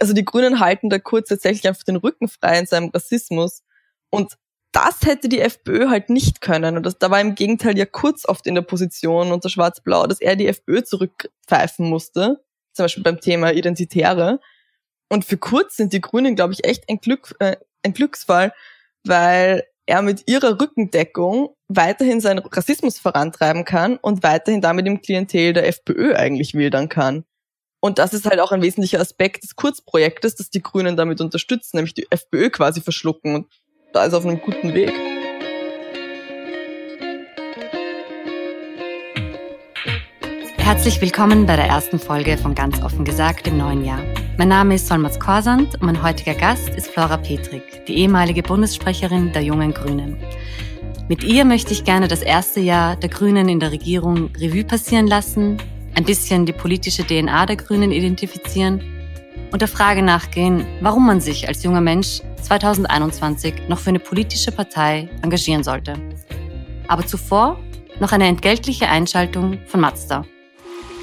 also die Grünen halten da kurz tatsächlich einfach den Rücken frei in seinem Rassismus. Und das hätte die FPÖ halt nicht können. Und das, da war im Gegenteil ja kurz oft in der Position unter Schwarz-Blau, dass er die FPÖ zurückpfeifen musste. Zum Beispiel beim Thema Identitäre. Und für kurz sind die Grünen, glaube ich, echt ein, Glück, äh, ein Glücksfall, weil er mit ihrer Rückendeckung weiterhin seinen Rassismus vorantreiben kann und weiterhin damit im Klientel der FPÖ eigentlich wildern kann. Und das ist halt auch ein wesentlicher Aspekt des Kurzprojektes, dass die Grünen damit unterstützen, nämlich die FPÖ quasi verschlucken. Und da ist auf einem guten Weg. Herzlich willkommen bei der ersten Folge von Ganz offen gesagt im neuen Jahr. Mein Name ist Solmaz Korsand und mein heutiger Gast ist Flora Petrik, die ehemalige Bundessprecherin der Jungen Grünen. Mit ihr möchte ich gerne das erste Jahr der Grünen in der Regierung Revue passieren lassen, ein bisschen die politische DNA der Grünen identifizieren und der Frage nachgehen, warum man sich als junger Mensch 2021 noch für eine politische Partei engagieren sollte. Aber zuvor noch eine entgeltliche Einschaltung von Mazda.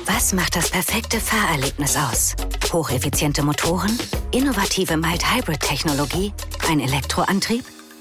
Was macht das perfekte Fahrerlebnis aus? Hocheffiziente Motoren, innovative Mild-Hybrid-Technologie, ein Elektroantrieb?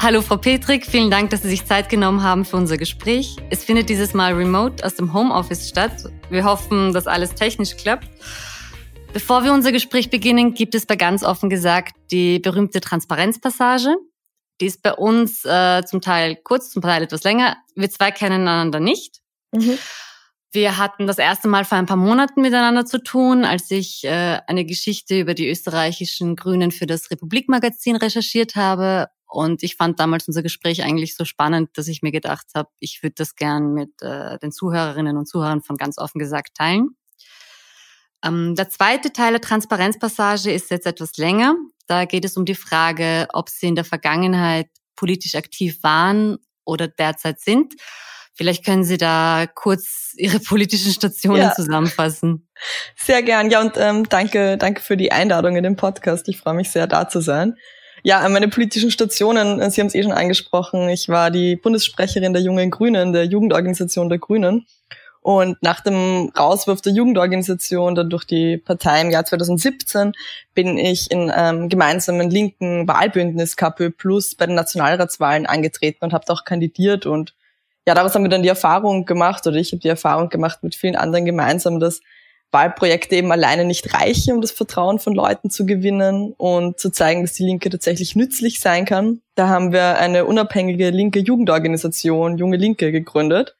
Hallo Frau Petrik, vielen Dank, dass Sie sich Zeit genommen haben für unser Gespräch. Es findet dieses Mal remote aus dem Homeoffice statt. Wir hoffen, dass alles technisch klappt. Bevor wir unser Gespräch beginnen, gibt es bei ganz offen gesagt die berühmte Transparenzpassage. Die ist bei uns äh, zum Teil kurz, zum Teil etwas länger. Wir zwei kennen einander nicht. Mhm. Wir hatten das erste Mal vor ein paar Monaten miteinander zu tun, als ich äh, eine Geschichte über die österreichischen Grünen für das Republikmagazin recherchiert habe und ich fand damals unser Gespräch eigentlich so spannend, dass ich mir gedacht habe, ich würde das gern mit äh, den Zuhörerinnen und Zuhörern von ganz offen gesagt teilen. Ähm, der zweite Teil der Transparenzpassage ist jetzt etwas länger. Da geht es um die Frage, ob Sie in der Vergangenheit politisch aktiv waren oder derzeit sind. Vielleicht können Sie da kurz Ihre politischen Stationen ja. zusammenfassen. Sehr gern. Ja, und ähm, danke, danke für die Einladung in den Podcast. Ich freue mich sehr, da zu sein. Ja, meine politischen Stationen, äh, Sie haben es eh schon angesprochen. Ich war die Bundessprecherin der Jungen Grünen, der Jugendorganisation der Grünen. Und nach dem Rauswurf der Jugendorganisation dann durch die Partei im Jahr 2017 bin ich in einem gemeinsamen linken Wahlbündnis KPÖ Plus bei den Nationalratswahlen angetreten und habe da auch kandidiert. Und ja, daraus haben wir dann die Erfahrung gemacht, oder ich habe die Erfahrung gemacht mit vielen anderen gemeinsam, dass Wahlprojekte eben alleine nicht reichen, um das Vertrauen von Leuten zu gewinnen und zu zeigen, dass die Linke tatsächlich nützlich sein kann. Da haben wir eine unabhängige linke Jugendorganisation, Junge Linke, gegründet.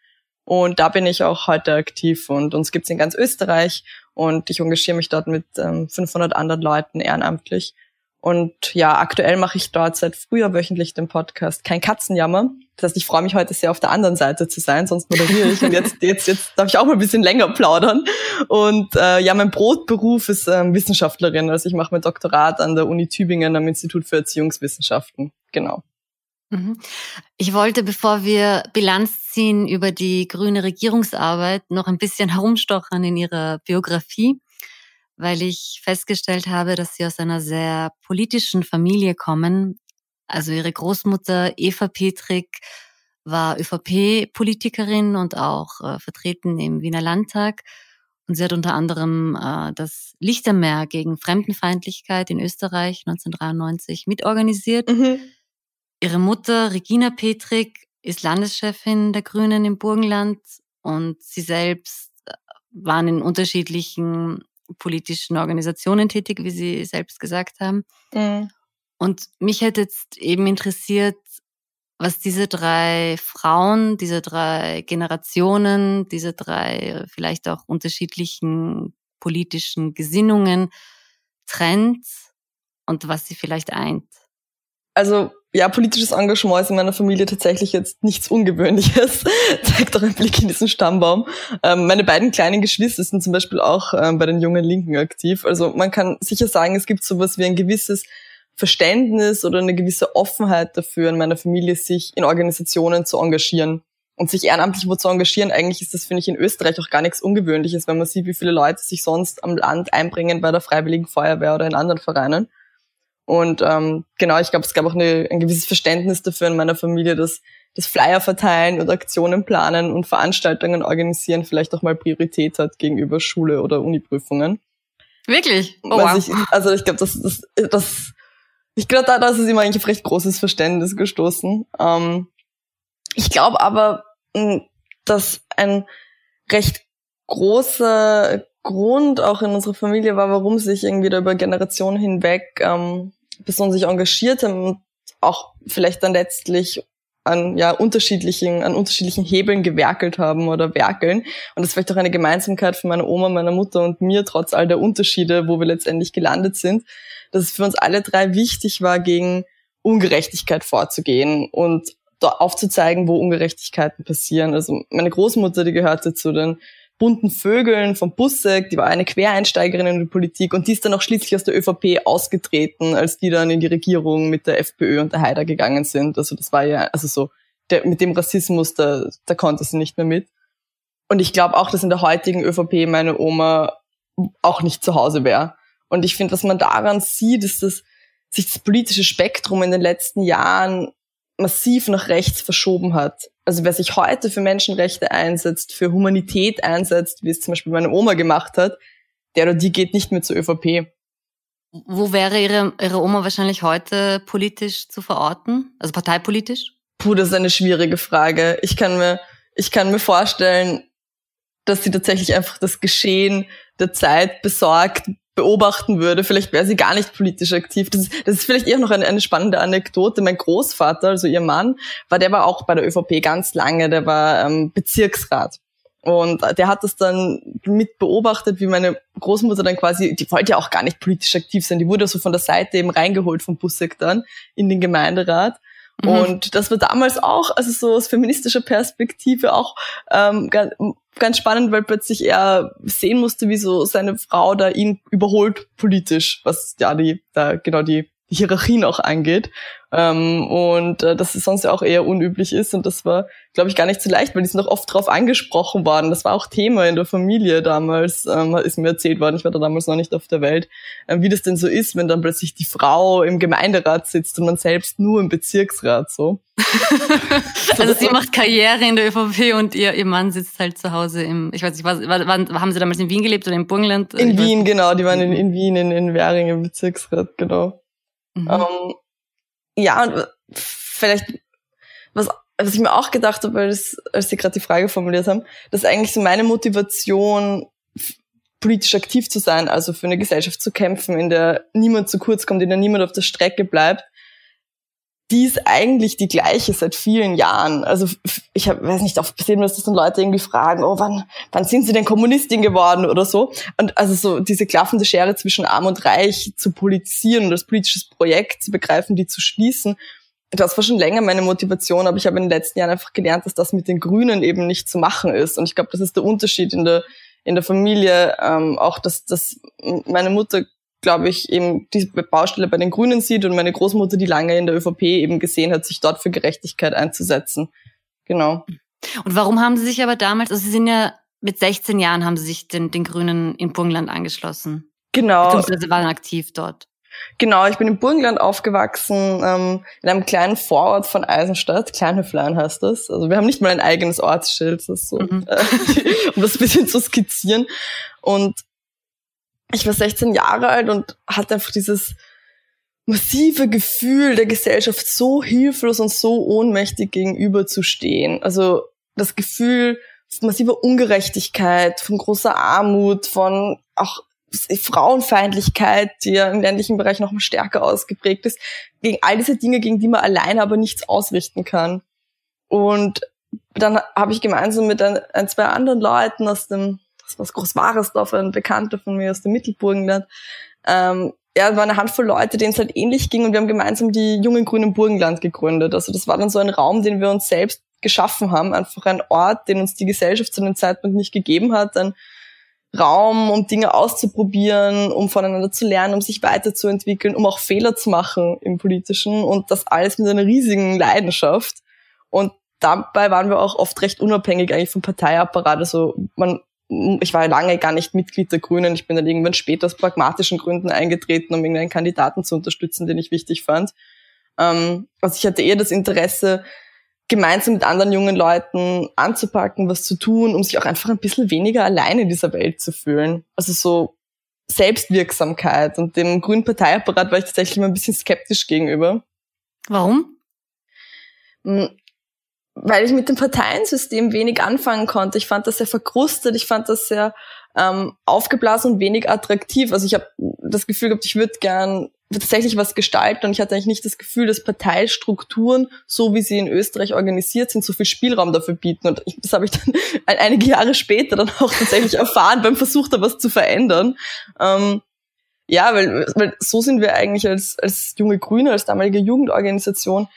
Und da bin ich auch heute aktiv und uns gibt's in ganz Österreich und ich engagiere mich dort mit ähm, 500 anderen Leuten ehrenamtlich. Und ja, aktuell mache ich dort seit früher wöchentlich den Podcast Kein Katzenjammer. Das heißt, ich freue mich heute sehr auf der anderen Seite zu sein, sonst moderiere ich. Und jetzt, jetzt, jetzt darf ich auch mal ein bisschen länger plaudern. Und äh, ja, mein Brotberuf ist ähm, Wissenschaftlerin. Also ich mache mein Doktorat an der Uni Tübingen am Institut für Erziehungswissenschaften. Genau. Mhm. Ich wollte, bevor wir Bilanz ziehen über die grüne Regierungsarbeit, noch ein bisschen herumstochern in Ihrer Biografie weil ich festgestellt habe, dass sie aus einer sehr politischen Familie kommen. Also ihre Großmutter Eva Petrik war ÖVP-Politikerin und auch äh, vertreten im Wiener Landtag. Und sie hat unter anderem äh, das Lichtermeer gegen Fremdenfeindlichkeit in Österreich 1993 mitorganisiert. Mhm. Ihre Mutter Regina Petrik ist Landeschefin der Grünen im Burgenland und sie selbst äh, waren in unterschiedlichen politischen Organisationen tätig, wie Sie selbst gesagt haben. Mhm. Und mich hätte jetzt eben interessiert, was diese drei Frauen, diese drei Generationen, diese drei vielleicht auch unterschiedlichen politischen Gesinnungen trennt und was sie vielleicht eint. Also ja, politisches Engagement ist in meiner Familie tatsächlich jetzt nichts Ungewöhnliches. Zeigt doch ein Blick in diesen Stammbaum. Ähm, meine beiden kleinen Geschwister sind zum Beispiel auch ähm, bei den jungen Linken aktiv. Also man kann sicher sagen, es gibt sowas wie ein gewisses Verständnis oder eine gewisse Offenheit dafür in meiner Familie, sich in Organisationen zu engagieren. Und sich ehrenamtlich wo zu engagieren, eigentlich ist das, finde ich, in Österreich auch gar nichts Ungewöhnliches, wenn man sieht, wie viele Leute sich sonst am Land einbringen bei der Freiwilligen Feuerwehr oder in anderen Vereinen. Und ähm, genau, ich glaube, es gab auch eine, ein gewisses Verständnis dafür in meiner Familie, dass das Flyer verteilen und Aktionen planen und Veranstaltungen organisieren vielleicht auch mal Priorität hat gegenüber Schule oder Uniprüfungen. Wirklich? Oh, wow. Ich, also ich glaube, das, das, das, ich glaube, da, da ist es immer eigentlich auf recht großes Verständnis gestoßen. Ähm, ich glaube aber, dass ein recht großer Grund auch in unserer Familie war, warum sich irgendwie da über Generationen hinweg ähm, Personen sich engagiert haben und auch vielleicht dann letztlich an ja unterschiedlichen an unterschiedlichen Hebeln gewerkelt haben oder werkeln und das ist vielleicht auch eine Gemeinsamkeit von meiner Oma, meiner Mutter und mir trotz all der Unterschiede, wo wir letztendlich gelandet sind, dass es für uns alle drei wichtig war, gegen Ungerechtigkeit vorzugehen und aufzuzeigen, wo Ungerechtigkeiten passieren. Also meine Großmutter, die gehörte zu den bunten Vögeln von Bussek, die war eine Quereinsteigerin in die Politik und die ist dann auch schließlich aus der ÖVP ausgetreten, als die dann in die Regierung mit der FPÖ und der Haider gegangen sind. Also das war ja, also so, der, mit dem Rassismus, da, da konnte sie nicht mehr mit. Und ich glaube auch, dass in der heutigen ÖVP meine Oma auch nicht zu Hause wäre. Und ich finde, was man daran sieht, ist, dass sich das politische Spektrum in den letzten Jahren massiv nach rechts verschoben hat. Also wer sich heute für Menschenrechte einsetzt, für Humanität einsetzt, wie es zum Beispiel meine Oma gemacht hat, der oder die geht nicht mehr zur ÖVP. Wo wäre ihre, ihre Oma wahrscheinlich heute politisch zu verorten? Also parteipolitisch? Puh, das ist eine schwierige Frage. Ich kann mir, ich kann mir vorstellen, dass sie tatsächlich einfach das Geschehen der Zeit besorgt beobachten würde. Vielleicht wäre sie gar nicht politisch aktiv. Das ist, das ist vielleicht eher noch eine, eine spannende Anekdote. Mein Großvater, also ihr Mann, war der war auch bei der ÖVP ganz lange. Der war ähm, Bezirksrat. Und der hat das dann mit beobachtet, wie meine Großmutter dann quasi, die wollte ja auch gar nicht politisch aktiv sein, die wurde so von der Seite eben reingeholt vom Busseck dann in den Gemeinderat. Mhm. Und das war damals auch, also so aus feministischer Perspektive auch ähm, ganz, ganz spannend, weil plötzlich er sehen musste, wie so seine Frau da ihn überholt politisch, was ja die da genau die Hierarchien auch angeht. Ähm, und äh, dass es sonst ja auch eher unüblich ist. Und das war, glaube ich, gar nicht so leicht, weil die sind auch oft drauf angesprochen worden. Das war auch Thema in der Familie damals, ähm, ist mir erzählt worden, ich war da damals noch nicht auf der Welt, äh, wie das denn so ist, wenn dann plötzlich die Frau im Gemeinderat sitzt und man selbst nur im Bezirksrat so. also sie macht Karriere in der ÖVP und ihr, ihr Mann sitzt halt zu Hause im, ich weiß nicht, was, wann, haben sie damals in Wien gelebt oder im Burgenland? In Wien, genau, die waren in, in Wien, in, in Währing im Bezirksrat, genau. Mhm. Ähm, ja, und vielleicht, was, was ich mir auch gedacht habe, als, als Sie gerade die Frage formuliert haben, dass eigentlich so meine Motivation, politisch aktiv zu sein, also für eine Gesellschaft zu kämpfen, in der niemand zu kurz kommt, in der niemand auf der Strecke bleibt, die ist eigentlich die gleiche seit vielen Jahren. Also ich hab, weiß nicht, oft mir, dass das dann Leute irgendwie fragen, oh, wann, wann sind sie denn Kommunistin geworden oder so. Und also so diese klaffende Schere zwischen Arm und Reich zu politisieren und als politisches Projekt zu begreifen, die zu schließen, das war schon länger meine Motivation, aber ich habe in den letzten Jahren einfach gelernt, dass das mit den Grünen eben nicht zu machen ist. Und ich glaube, das ist der Unterschied in der in der Familie, ähm, auch dass, dass meine Mutter glaube ich, eben diese Baustelle bei den Grünen sieht und meine Großmutter, die lange in der ÖVP eben gesehen hat, sich dort für Gerechtigkeit einzusetzen. Genau. Und warum haben Sie sich aber damals, also Sie sind ja mit 16 Jahren haben Sie sich den, den Grünen in Burgenland angeschlossen. Genau. Beziehungsweise waren aktiv dort. Genau, ich bin im Burgenland aufgewachsen, ähm, in einem kleinen Vorort von Eisenstadt, Kleinhöflein heißt das. Also wir haben nicht mal ein eigenes Ortsschild, das so, mhm. äh, um das ein bisschen zu skizzieren. Und ich war 16 Jahre alt und hatte einfach dieses massive Gefühl der Gesellschaft so hilflos und so ohnmächtig gegenüberzustehen. Also das Gefühl massiver Ungerechtigkeit, von großer Armut, von auch Frauenfeindlichkeit, die ja im ländlichen Bereich noch mal stärker ausgeprägt ist, gegen all diese Dinge, gegen die man alleine aber nichts ausrichten kann. Und dann habe ich gemeinsam mit ein, ein, zwei anderen Leuten aus dem das was Großwaresdorf, ein Bekannter von mir aus dem Mittelburgenland. Ähm, ja, war eine Handvoll Leute, denen es halt ähnlich ging und wir haben gemeinsam die Jungen Grünen Burgenland gegründet. Also das war dann so ein Raum, den wir uns selbst geschaffen haben, einfach ein Ort, den uns die Gesellschaft zu einem Zeitpunkt nicht gegeben hat, ein, Raum, um Dinge auszuprobieren, um voneinander zu lernen, um sich weiterzuentwickeln, um auch Fehler zu machen im Politischen und das alles mit einer riesigen Leidenschaft. Und dabei waren wir auch oft recht unabhängig eigentlich vom Parteiapparat. Also man, ich war lange gar nicht Mitglied der Grünen. Ich bin dann irgendwann später aus pragmatischen Gründen eingetreten, um irgendeinen Kandidaten zu unterstützen, den ich wichtig fand. Ähm, also ich hatte eher das Interesse, gemeinsam mit anderen jungen Leuten anzupacken, was zu tun, um sich auch einfach ein bisschen weniger alleine in dieser Welt zu fühlen. Also so Selbstwirksamkeit und dem grünen Parteiapparat war ich tatsächlich immer ein bisschen skeptisch gegenüber. Warum? Weil ich mit dem Parteiensystem wenig anfangen konnte. Ich fand das sehr verkrustet, ich fand das sehr ähm, aufgeblasen und wenig attraktiv. Also ich habe das Gefühl gehabt, ich würde gern tatsächlich was gestalten und ich hatte eigentlich nicht das Gefühl, dass Parteistrukturen, so wie sie in Österreich organisiert sind, so viel Spielraum dafür bieten. Und das habe ich dann einige Jahre später dann auch tatsächlich erfahren beim Versuch, da was zu verändern. Ähm, ja, weil, weil so sind wir eigentlich als, als junge Grüne, als damalige Jugendorganisation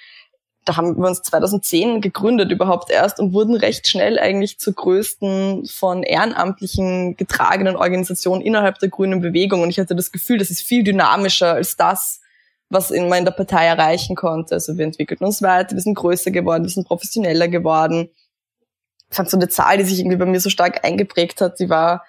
da haben wir uns 2010 gegründet überhaupt erst und wurden recht schnell eigentlich zur größten von Ehrenamtlichen getragenen Organisation innerhalb der grünen Bewegung. Und ich hatte das Gefühl, das ist viel dynamischer als das, was man in der Partei erreichen konnte. Also wir entwickelten uns weiter, wir sind größer geworden, wir sind professioneller geworden. Ich fand so eine Zahl, die sich irgendwie bei mir so stark eingeprägt hat, die war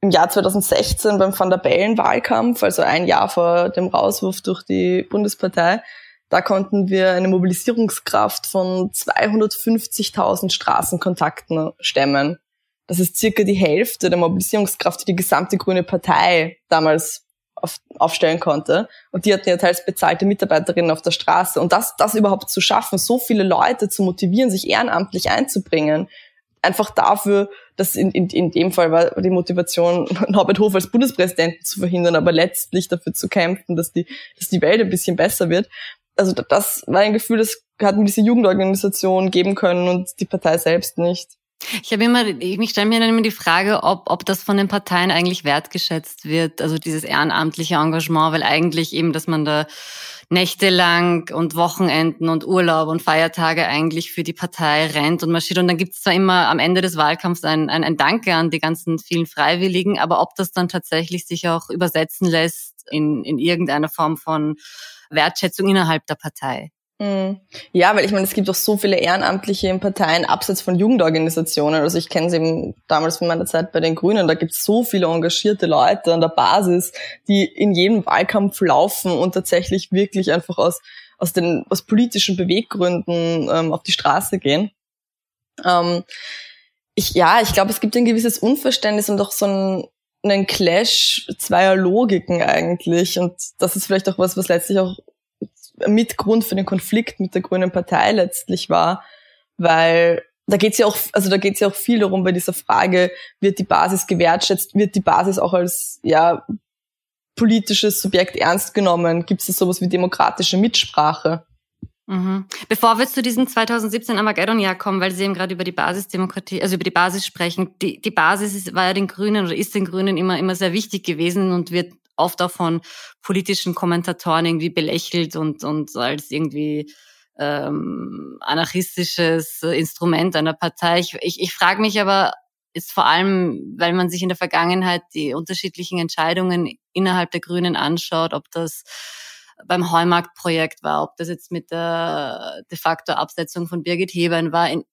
im Jahr 2016 beim Van der Bellen Wahlkampf, also ein Jahr vor dem Rauswurf durch die Bundespartei da konnten wir eine Mobilisierungskraft von 250.000 Straßenkontakten stemmen. Das ist circa die Hälfte der Mobilisierungskraft, die die gesamte grüne Partei damals auf, aufstellen konnte. Und die hatten ja teils bezahlte Mitarbeiterinnen auf der Straße. Und das, das überhaupt zu schaffen, so viele Leute zu motivieren, sich ehrenamtlich einzubringen, einfach dafür, dass in, in, in dem Fall war die Motivation, Norbert Hof als Bundespräsidenten zu verhindern, aber letztlich dafür zu kämpfen, dass die, dass die Welt ein bisschen besser wird also das war ein Gefühl, das hat mir diese Jugendorganisation geben können und die Partei selbst nicht. Ich habe immer, ich stelle mir dann immer die Frage, ob, ob das von den Parteien eigentlich wertgeschätzt wird, also dieses ehrenamtliche Engagement, weil eigentlich eben, dass man da nächtelang und Wochenenden und Urlaub und Feiertage eigentlich für die Partei rennt und marschiert. Und dann gibt es zwar immer am Ende des Wahlkampfs ein, ein, ein Danke an die ganzen vielen Freiwilligen, aber ob das dann tatsächlich sich auch übersetzen lässt in, in irgendeiner Form von Wertschätzung innerhalb der Partei. Mhm. Ja, weil ich meine, es gibt auch so viele Ehrenamtliche in Parteien abseits von Jugendorganisationen. Also ich kenne sie eben damals von meiner Zeit bei den Grünen. Da gibt es so viele engagierte Leute an der Basis, die in jedem Wahlkampf laufen und tatsächlich wirklich einfach aus aus den aus politischen Beweggründen ähm, auf die Straße gehen. Ähm, ich, ja, ich glaube, es gibt ein gewisses Unverständnis und auch so ein, einen Clash zweier Logiken eigentlich. Und das ist vielleicht auch was, was letztlich auch mit Grund für den Konflikt mit der Grünen Partei letztlich war, weil da geht's ja auch, also da geht's ja auch viel darum bei dieser Frage, wird die Basis gewertschätzt, wird die Basis auch als ja politisches Subjekt ernst genommen? Gibt es sowas wie demokratische Mitsprache? Mhm. Bevor wir zu diesem 2017 Armageddon-Jahr kommen, weil Sie eben gerade über die Basisdemokratie, also über die Basis sprechen. Die, die Basis ist, war ja den Grünen oder ist den Grünen immer, immer sehr wichtig gewesen und wird oft auch von politischen Kommentatoren irgendwie belächelt und, und als irgendwie ähm, anarchistisches Instrument einer Partei. Ich, ich, ich frage mich aber, ist vor allem, weil man sich in der Vergangenheit die unterschiedlichen Entscheidungen innerhalb der Grünen anschaut, ob das beim Heumarkt-Projekt war, ob das jetzt mit der de facto Absetzung von Birgit Hebern war, in,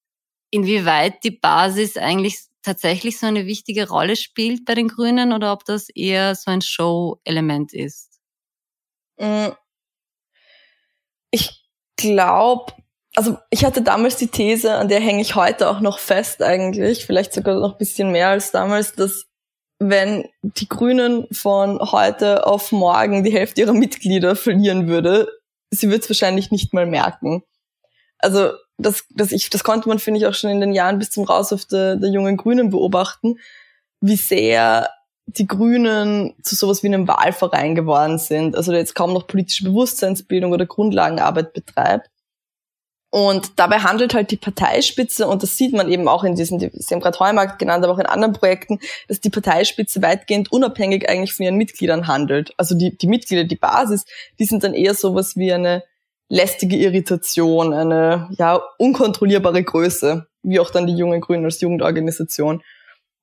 inwieweit die Basis eigentlich tatsächlich so eine wichtige Rolle spielt bei den Grünen oder ob das eher so ein Show-Element ist? Mm. Ich glaube, also ich hatte damals die These, an der hänge ich heute auch noch fest eigentlich, vielleicht sogar noch ein bisschen mehr als damals, dass wenn die Grünen von heute auf morgen die Hälfte ihrer Mitglieder verlieren würde, sie wird es wahrscheinlich nicht mal merken. Also das, das, ich, das konnte man, finde ich, auch schon in den Jahren bis zum Rauswurf der, der jungen Grünen beobachten, wie sehr die Grünen zu sowas wie einem Wahlverein geworden sind, also der jetzt kaum noch politische Bewusstseinsbildung oder Grundlagenarbeit betreibt, und dabei handelt halt die Parteispitze, und das sieht man eben auch in diesen, Sie haben gerade Heumarkt genannt, aber auch in anderen Projekten, dass die Parteispitze weitgehend unabhängig eigentlich von ihren Mitgliedern handelt. Also die, die Mitglieder, die Basis, die sind dann eher sowas wie eine lästige Irritation, eine ja unkontrollierbare Größe, wie auch dann die jungen Grünen als Jugendorganisation.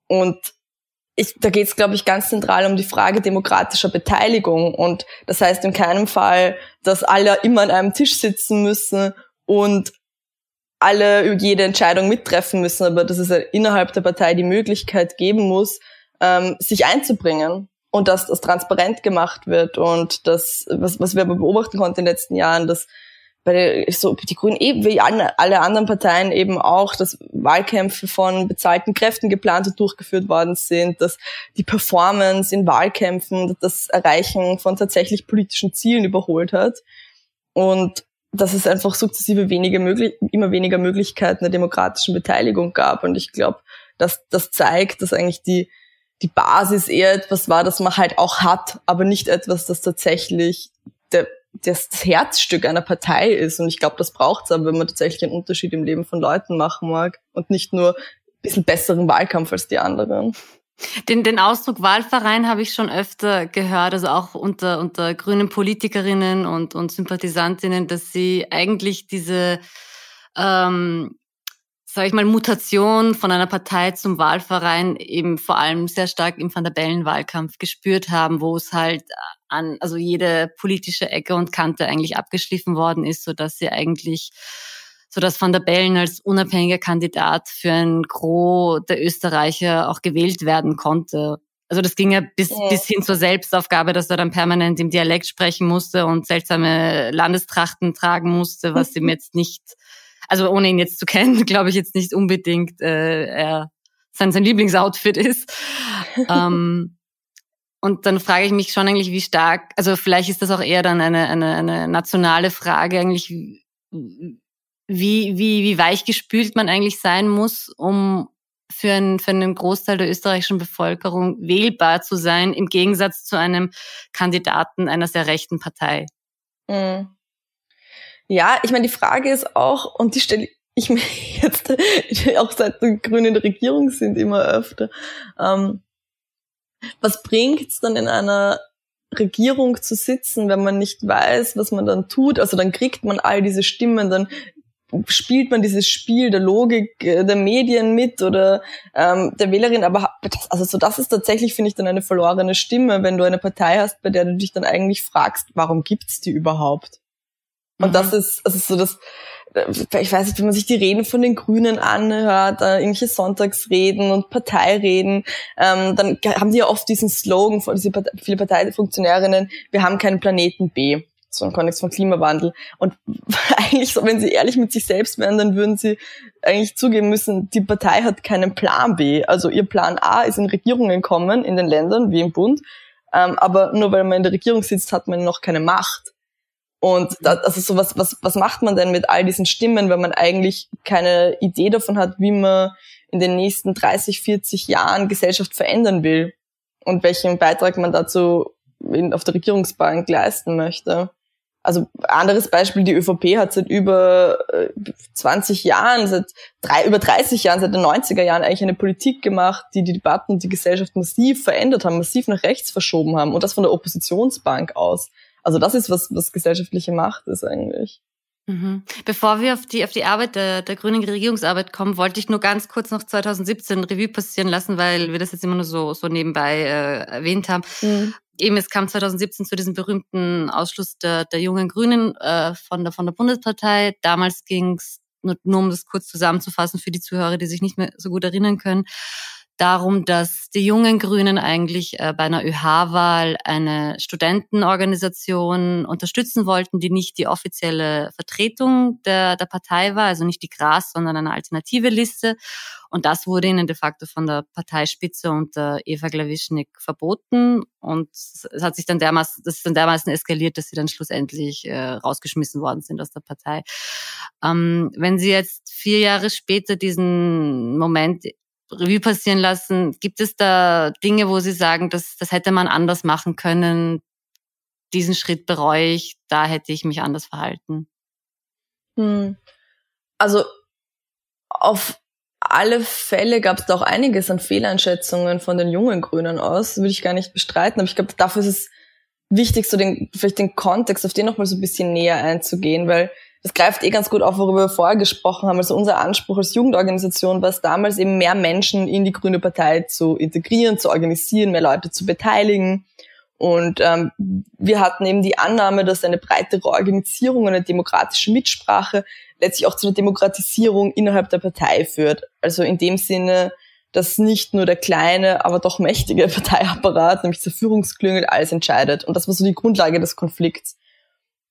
Und ich, da geht es, glaube ich, ganz zentral um die Frage demokratischer Beteiligung. Und das heißt in keinem Fall, dass alle immer an einem Tisch sitzen müssen und alle jede Entscheidung mittreffen müssen, aber dass es innerhalb der Partei die Möglichkeit geben muss, ähm, sich einzubringen und dass das transparent gemacht wird und das, was, was wir aber beobachten konnten in den letzten Jahren, dass bei der, so, die Grünen eben wie alle anderen Parteien eben auch, dass Wahlkämpfe von bezahlten Kräften geplant und durchgeführt worden sind, dass die Performance in Wahlkämpfen das Erreichen von tatsächlich politischen Zielen überholt hat. Und dass es einfach sukzessive weniger möglich, immer weniger Möglichkeiten der demokratischen Beteiligung gab und ich glaube, dass das zeigt, dass eigentlich die die Basis eher etwas war, das man halt auch hat, aber nicht etwas, das tatsächlich der das Herzstück einer Partei ist. Und ich glaube, das braucht es aber, wenn man tatsächlich einen Unterschied im Leben von Leuten machen mag und nicht nur ein bisschen besseren Wahlkampf als die anderen. Den, den Ausdruck Wahlverein habe ich schon öfter gehört, also auch unter, unter grünen Politikerinnen und, und Sympathisantinnen, dass sie eigentlich diese, ähm, sage ich mal, Mutation von einer Partei zum Wahlverein eben vor allem sehr stark im Van der Bellen-Wahlkampf gespürt haben, wo es halt an, also jede politische Ecke und Kante eigentlich abgeschliffen worden ist, so dass sie eigentlich, so dass Van der Bellen als unabhängiger Kandidat für ein Gros der Österreicher auch gewählt werden konnte. Also das ging ja bis, ja. bis hin zur Selbstaufgabe, dass er dann permanent im Dialekt sprechen musste und seltsame Landestrachten tragen musste, was ihm jetzt nicht, also ohne ihn jetzt zu kennen, glaube ich jetzt nicht unbedingt äh, er sein, sein Lieblingsoutfit ist. ähm, und dann frage ich mich schon eigentlich, wie stark, also vielleicht ist das auch eher dann eine, eine, eine nationale Frage eigentlich, wie, wie, wie weich gespült man eigentlich sein muss, um für einen, für einen Großteil der österreichischen Bevölkerung wählbar zu sein, im Gegensatz zu einem Kandidaten einer sehr rechten Partei. Mhm. Ja, ich meine, die Frage ist auch, und die stelle ich mir jetzt auch seit die Grünen in der Regierung sind immer öfter, ähm, was bringt's dann in einer Regierung zu sitzen, wenn man nicht weiß, was man dann tut? Also dann kriegt man all diese Stimmen, dann spielt man dieses Spiel der Logik äh, der Medien mit oder ähm, der Wählerin, aber das, also so das ist tatsächlich, finde ich, dann eine verlorene Stimme, wenn du eine Partei hast, bei der du dich dann eigentlich fragst, warum gibt's die überhaupt? Und mhm. das ist, also so das, ich weiß nicht, wenn man sich die Reden von den Grünen anhört, äh, irgendwelche Sonntagsreden und Parteireden, ähm, dann haben die ja oft diesen Slogan von diese Partei, viele Parteifunktionärinnen, wir haben keinen Planeten B so ein Kontext von Klimawandel. Und eigentlich, so, wenn sie ehrlich mit sich selbst wären, dann würden sie eigentlich zugeben müssen, die Partei hat keinen Plan B. Also ihr Plan A ist in Regierungen kommen, in den Ländern, wie im Bund. Ähm, aber nur weil man in der Regierung sitzt, hat man noch keine Macht. Und das, also so was, was, was macht man denn mit all diesen Stimmen, wenn man eigentlich keine Idee davon hat, wie man in den nächsten 30, 40 Jahren Gesellschaft verändern will und welchen Beitrag man dazu in, auf der Regierungsbank leisten möchte. Also anderes Beispiel, die ÖVP hat seit über 20 äh, Jahren, seit drei, über 30 Jahren, seit den 90er Jahren eigentlich eine Politik gemacht, die die Debatten und die Gesellschaft massiv verändert haben, massiv nach rechts verschoben haben und das von der Oppositionsbank aus. Also das ist was, was gesellschaftliche Macht ist eigentlich. Mhm. Bevor wir auf die, auf die Arbeit der, der grünen Regierungsarbeit kommen, wollte ich nur ganz kurz noch 2017 Revue passieren lassen, weil wir das jetzt immer nur so, so nebenbei äh, erwähnt haben. Mhm. Eben, es kam 2017 zu diesem berühmten Ausschluss der, der jungen Grünen äh, von, der, von der Bundespartei. Damals ging es, nur, nur um das kurz zusammenzufassen für die Zuhörer, die sich nicht mehr so gut erinnern können, darum, dass die jungen Grünen eigentlich äh, bei einer ÖH-Wahl eine Studentenorganisation unterstützen wollten, die nicht die offizielle Vertretung der, der Partei war, also nicht die Gras, sondern eine alternative Liste. Und das wurde ihnen de facto von der Parteispitze unter Eva Glawischnik verboten. Und es hat sich dann dermaßen, das ist dann dermaßen eskaliert, dass sie dann schlussendlich äh, rausgeschmissen worden sind aus der Partei. Ähm, wenn Sie jetzt vier Jahre später diesen Moment Revue passieren lassen. Gibt es da Dinge, wo Sie sagen, das, das hätte man anders machen können? Diesen Schritt bereue ich, da hätte ich mich anders verhalten. Hm. Also auf alle Fälle gab es da auch einiges an Fehleinschätzungen von den jungen Grünen aus, würde ich gar nicht bestreiten. Aber ich glaube, dafür ist es wichtig, so den, vielleicht den Kontext, auf den nochmal so ein bisschen näher einzugehen, weil das greift eh ganz gut auf, worüber wir vorher gesprochen haben. Also unser Anspruch als Jugendorganisation war es damals eben mehr Menschen in die Grüne Partei zu integrieren, zu organisieren, mehr Leute zu beteiligen. Und ähm, wir hatten eben die Annahme, dass eine breitere Organisierung eine demokratische Mitsprache letztlich auch zu einer Demokratisierung innerhalb der Partei führt. Also in dem Sinne, dass nicht nur der kleine, aber doch mächtige Parteiapparat, nämlich der Führungsklüngel, alles entscheidet. Und das war so die Grundlage des Konflikts.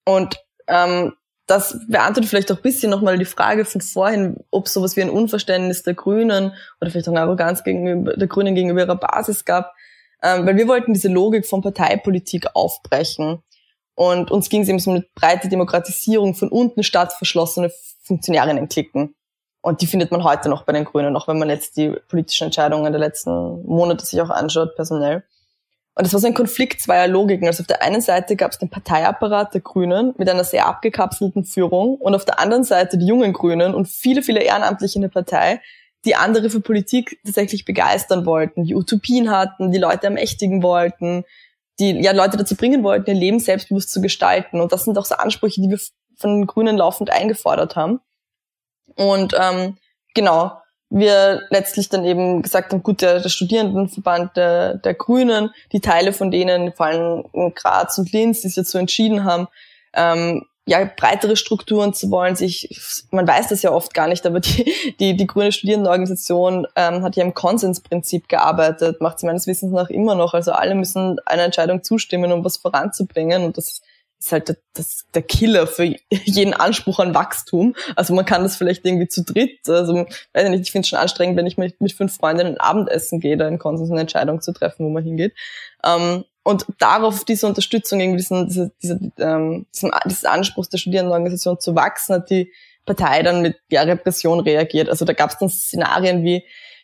Und ähm, das beantwortet vielleicht auch ein bisschen nochmal die Frage von vorhin, ob sowas wie ein Unverständnis der Grünen oder vielleicht auch eine Arroganz gegenüber der Grünen gegenüber ihrer Basis gab. Ähm, weil wir wollten diese Logik von Parteipolitik aufbrechen. Und uns ging es eben so eine breite Demokratisierung von unten statt verschlossene Funktionärinnen klicken. Und die findet man heute noch bei den Grünen, auch wenn man jetzt die politischen Entscheidungen der letzten Monate sich auch anschaut, personell. Und es war so ein Konflikt zweier Logiken. Also auf der einen Seite gab es den Parteiapparat der Grünen mit einer sehr abgekapselten Führung und auf der anderen Seite die jungen Grünen und viele, viele Ehrenamtliche in der Partei, die andere für Politik tatsächlich begeistern wollten, die Utopien hatten, die Leute ermächtigen wollten, die ja Leute dazu bringen wollten, ihr Leben selbstbewusst zu gestalten. Und das sind auch so Ansprüche, die wir von den Grünen laufend eingefordert haben. Und ähm, genau, wir letztlich dann eben gesagt haben, gut, der, der Studierendenverband der, der Grünen, die Teile von denen, vor allem in Graz und Linz, die sich dazu entschieden haben, ähm, ja, breitere Strukturen zu wollen, sich, man weiß das ja oft gar nicht, aber die, die, die grüne Studierendenorganisation ähm, hat ja im Konsensprinzip gearbeitet, macht sie meines Wissens nach immer noch. Also alle müssen einer Entscheidung zustimmen, um was voranzubringen und das ist halt der, das, der Killer für jeden Anspruch an Wachstum. Also man kann das vielleicht irgendwie zu dritt. Also weiß nicht, ich finde es schon anstrengend, wenn ich mit, mit fünf Freundinnen Abendessen gehe, da in Konsens eine Entscheidung zu treffen, wo man hingeht. Ähm, und darauf diese Unterstützung, irgendwie diesen, diese, diese, ähm, diesen, dieses Anspruchs der Studierendenorganisation zu wachsen, hat die Partei dann mit ja, Repression reagiert. Also da gab es dann Szenarien wie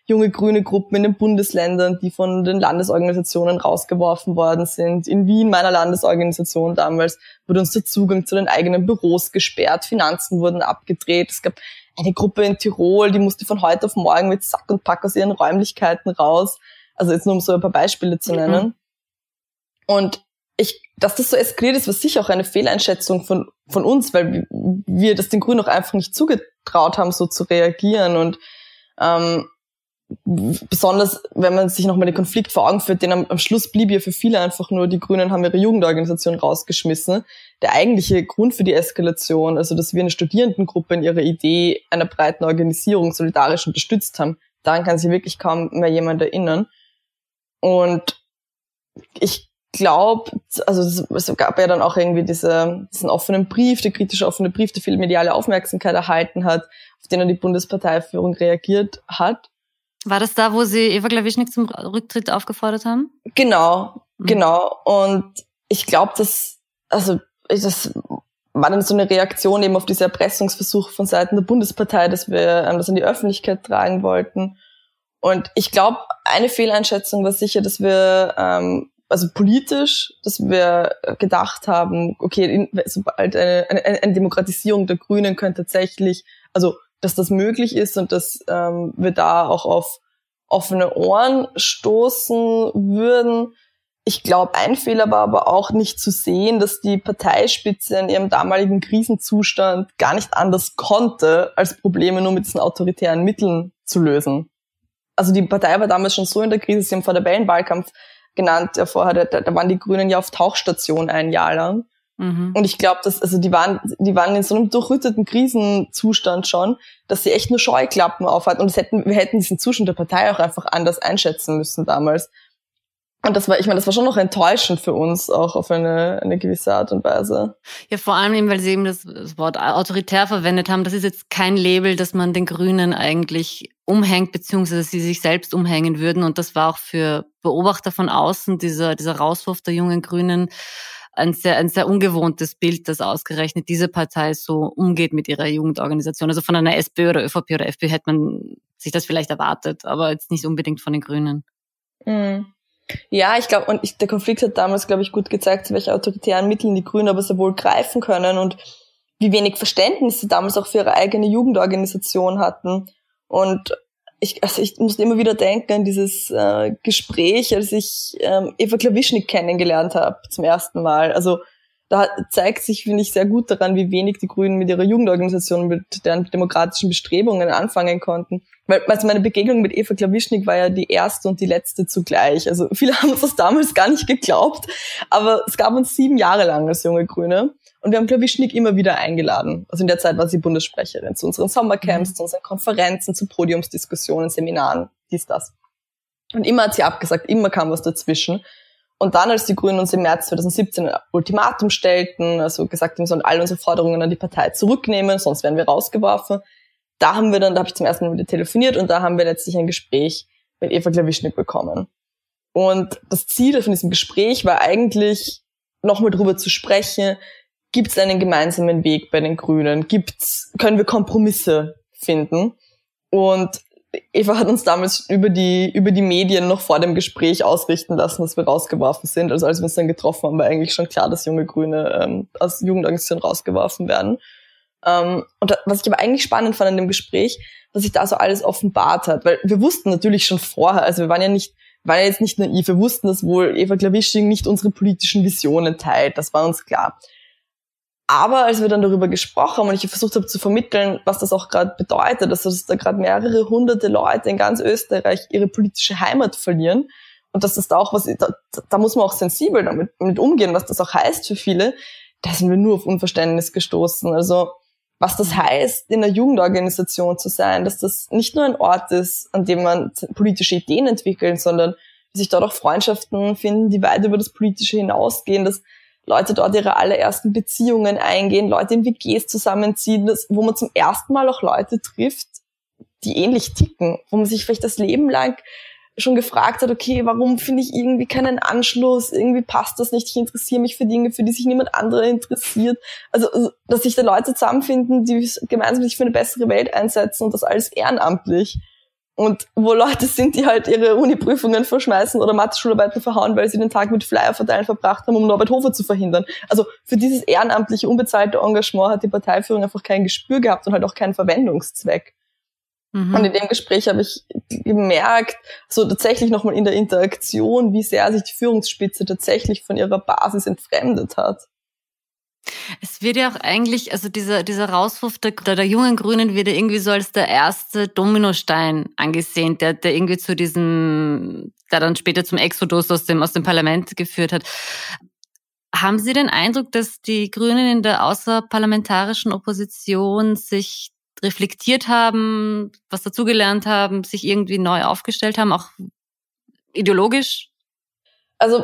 junge grüne Gruppen in den Bundesländern, die von den Landesorganisationen rausgeworfen worden sind. In Wien, meiner Landesorganisation damals, wurde uns der Zugang zu den eigenen Büros gesperrt, Finanzen wurden abgedreht. Es gab eine Gruppe in Tirol, die musste von heute auf morgen mit Sack und Pack aus ihren Räumlichkeiten raus. Also jetzt nur um so ein paar Beispiele zu mhm. nennen. Mhm. Und ich, dass das so eskaliert ist, war sicher auch eine Fehleinschätzung von, von uns, weil wir das den Grünen auch einfach nicht zugetraut haben, so zu reagieren. Und ähm, besonders wenn man sich nochmal den Konflikt vor Augen führt, den am, am, Schluss blieb ja für viele einfach nur, die Grünen haben ihre Jugendorganisation rausgeschmissen. Der eigentliche Grund für die Eskalation, also dass wir eine Studierendengruppe in ihrer Idee einer breiten Organisierung solidarisch unterstützt haben, daran kann sich wirklich kaum mehr jemand erinnern. Und ich glaube, also es gab ja dann auch irgendwie diese, diesen offenen Brief, der kritische offene Brief, der viel mediale Aufmerksamkeit erhalten hat, auf den die Bundesparteiführung reagiert hat. War das da, wo Sie Eva Klawischnik zum Rücktritt aufgefordert haben? Genau, mhm. genau. Und ich glaube, dass, also das war dann so eine Reaktion eben auf diese Erpressungsversuche von Seiten der Bundespartei, dass wir ähm, das in die Öffentlichkeit tragen wollten. Und ich glaube, eine Fehleinschätzung war sicher, dass wir, ähm, also politisch, dass wir gedacht haben, okay, sobald eine, eine, eine Demokratisierung der Grünen könnte tatsächlich, also dass das möglich ist und dass ähm, wir da auch auf offene Ohren stoßen würden. Ich glaube, ein Fehler war aber auch nicht zu sehen, dass die Parteispitze in ihrem damaligen Krisenzustand gar nicht anders konnte, als Probleme nur mit diesen autoritären Mitteln zu lösen. Also die Partei war damals schon so in der Krise, sie haben vor der Wellenwahlkampf genannt, ja vorher, da, da waren die Grünen ja auf Tauchstation ein Jahr lang. Mhm. Und ich glaube, dass also die waren, die waren in so einem durchrütteten Krisenzustand schon, dass sie echt nur Scheuklappen aufhatten. Und hätten, wir hätten diesen Zustand der Partei auch einfach anders einschätzen müssen damals. Und das war, ich meine, das war schon noch enttäuschend für uns, auch auf eine, eine gewisse Art und Weise. Ja, vor allem eben, weil sie eben das, das Wort autoritär verwendet haben. Das ist jetzt kein Label, das man den Grünen eigentlich umhängt, beziehungsweise sie sich selbst umhängen würden. Und das war auch für Beobachter von außen, dieser, dieser Rauswurf der jungen Grünen, ein sehr, ein sehr ungewohntes Bild, dass ausgerechnet diese Partei so umgeht mit ihrer Jugendorganisation. Also von einer SPÖ oder ÖVP oder FPÖ hätte man sich das vielleicht erwartet, aber jetzt nicht unbedingt von den Grünen. Mhm. Ja, ich glaube, und ich, der Konflikt hat damals, glaube ich, gut gezeigt, zu welchen autoritären Mitteln die Grünen aber sehr wohl greifen können und wie wenig Verständnis sie damals auch für ihre eigene Jugendorganisation hatten. Und ich, also ich musste immer wieder denken an dieses äh, Gespräch, als ich ähm, Eva Klawischnik kennengelernt habe zum ersten Mal. Also da zeigt sich, finde ich, sehr gut daran, wie wenig die Grünen mit ihrer Jugendorganisation, mit deren demokratischen Bestrebungen anfangen konnten. Weil also meine Begegnung mit Eva Klawischnik war ja die erste und die letzte zugleich. Also viele haben das damals gar nicht geglaubt, aber es gab uns sieben Jahre lang als junge Grüne. Und wir haben Klawischnik immer wieder eingeladen. Also in der Zeit war sie Bundessprecherin zu unseren Sommercamps, mhm. zu unseren Konferenzen, zu Podiumsdiskussionen, Seminaren, dies, das. Und immer hat sie abgesagt, immer kam was dazwischen. Und dann, als die Grünen uns im März 2017 ein Ultimatum stellten, also gesagt haben, wir sollen all unsere Forderungen an die Partei zurücknehmen, sonst werden wir rausgeworfen, da haben wir dann, da habe ich zum ersten Mal wieder telefoniert und da haben wir letztlich ein Gespräch mit Eva Klawischnik bekommen. Und das Ziel von diesem Gespräch war eigentlich, nochmal drüber zu sprechen, gibt es einen gemeinsamen Weg bei den Grünen? Gibt's, können wir Kompromisse finden? Und Eva hat uns damals über die, über die Medien noch vor dem Gespräch ausrichten lassen, dass wir rausgeworfen sind. Also als wir uns dann getroffen haben, war eigentlich schon klar, dass junge Grüne ähm, aus Jugendorganisation rausgeworfen werden. Ähm, und was ich aber eigentlich spannend fand in dem Gespräch, was sich da so alles offenbart hat, weil wir wussten natürlich schon vorher, also wir waren ja nicht, waren ja jetzt nicht naiv, wir wussten, dass wohl Eva Klawisching nicht unsere politischen Visionen teilt, das war uns klar. Aber als wir dann darüber gesprochen haben und ich versucht habe zu vermitteln, was das auch gerade bedeutet, also dass da gerade mehrere hunderte Leute in ganz Österreich ihre politische Heimat verlieren und dass das da auch was, da, da muss man auch sensibel damit, damit umgehen, was das auch heißt für viele, da sind wir nur auf Unverständnis gestoßen. Also was das heißt, in einer Jugendorganisation zu sein, dass das nicht nur ein Ort ist, an dem man politische Ideen entwickelt, sondern dass sich dort auch Freundschaften finden, die weit über das Politische hinausgehen, dass Leute dort ihre allerersten Beziehungen eingehen, Leute in WGs zusammenziehen, wo man zum ersten Mal auch Leute trifft, die ähnlich ticken, wo man sich vielleicht das Leben lang schon gefragt hat, okay, warum finde ich irgendwie keinen Anschluss, irgendwie passt das nicht, ich interessiere mich für Dinge, für die sich niemand anderer interessiert. Also, dass sich da Leute zusammenfinden, die gemeinsam sich für eine bessere Welt einsetzen und das alles ehrenamtlich und wo Leute sind, die halt ihre Uni-Prüfungen verschmeißen oder Mathe-Schularbeiten verhauen, weil sie den Tag mit Flyer verteilen verbracht haben, um Norbert Hofer zu verhindern. Also für dieses ehrenamtliche, unbezahlte Engagement hat die Parteiführung einfach kein Gespür gehabt und halt auch keinen Verwendungszweck. Mhm. Und in dem Gespräch habe ich gemerkt, so tatsächlich nochmal in der Interaktion, wie sehr sich die Führungsspitze tatsächlich von ihrer Basis entfremdet hat. Es wird ja auch eigentlich, also dieser, dieser Rauswurf der, der jungen Grünen wird ja irgendwie so als der erste Dominostein angesehen, der, der irgendwie zu diesem, der dann später zum Exodus aus dem, aus dem Parlament geführt hat. Haben Sie den Eindruck, dass die Grünen in der außerparlamentarischen Opposition sich reflektiert haben, was dazugelernt haben, sich irgendwie neu aufgestellt haben, auch ideologisch? Also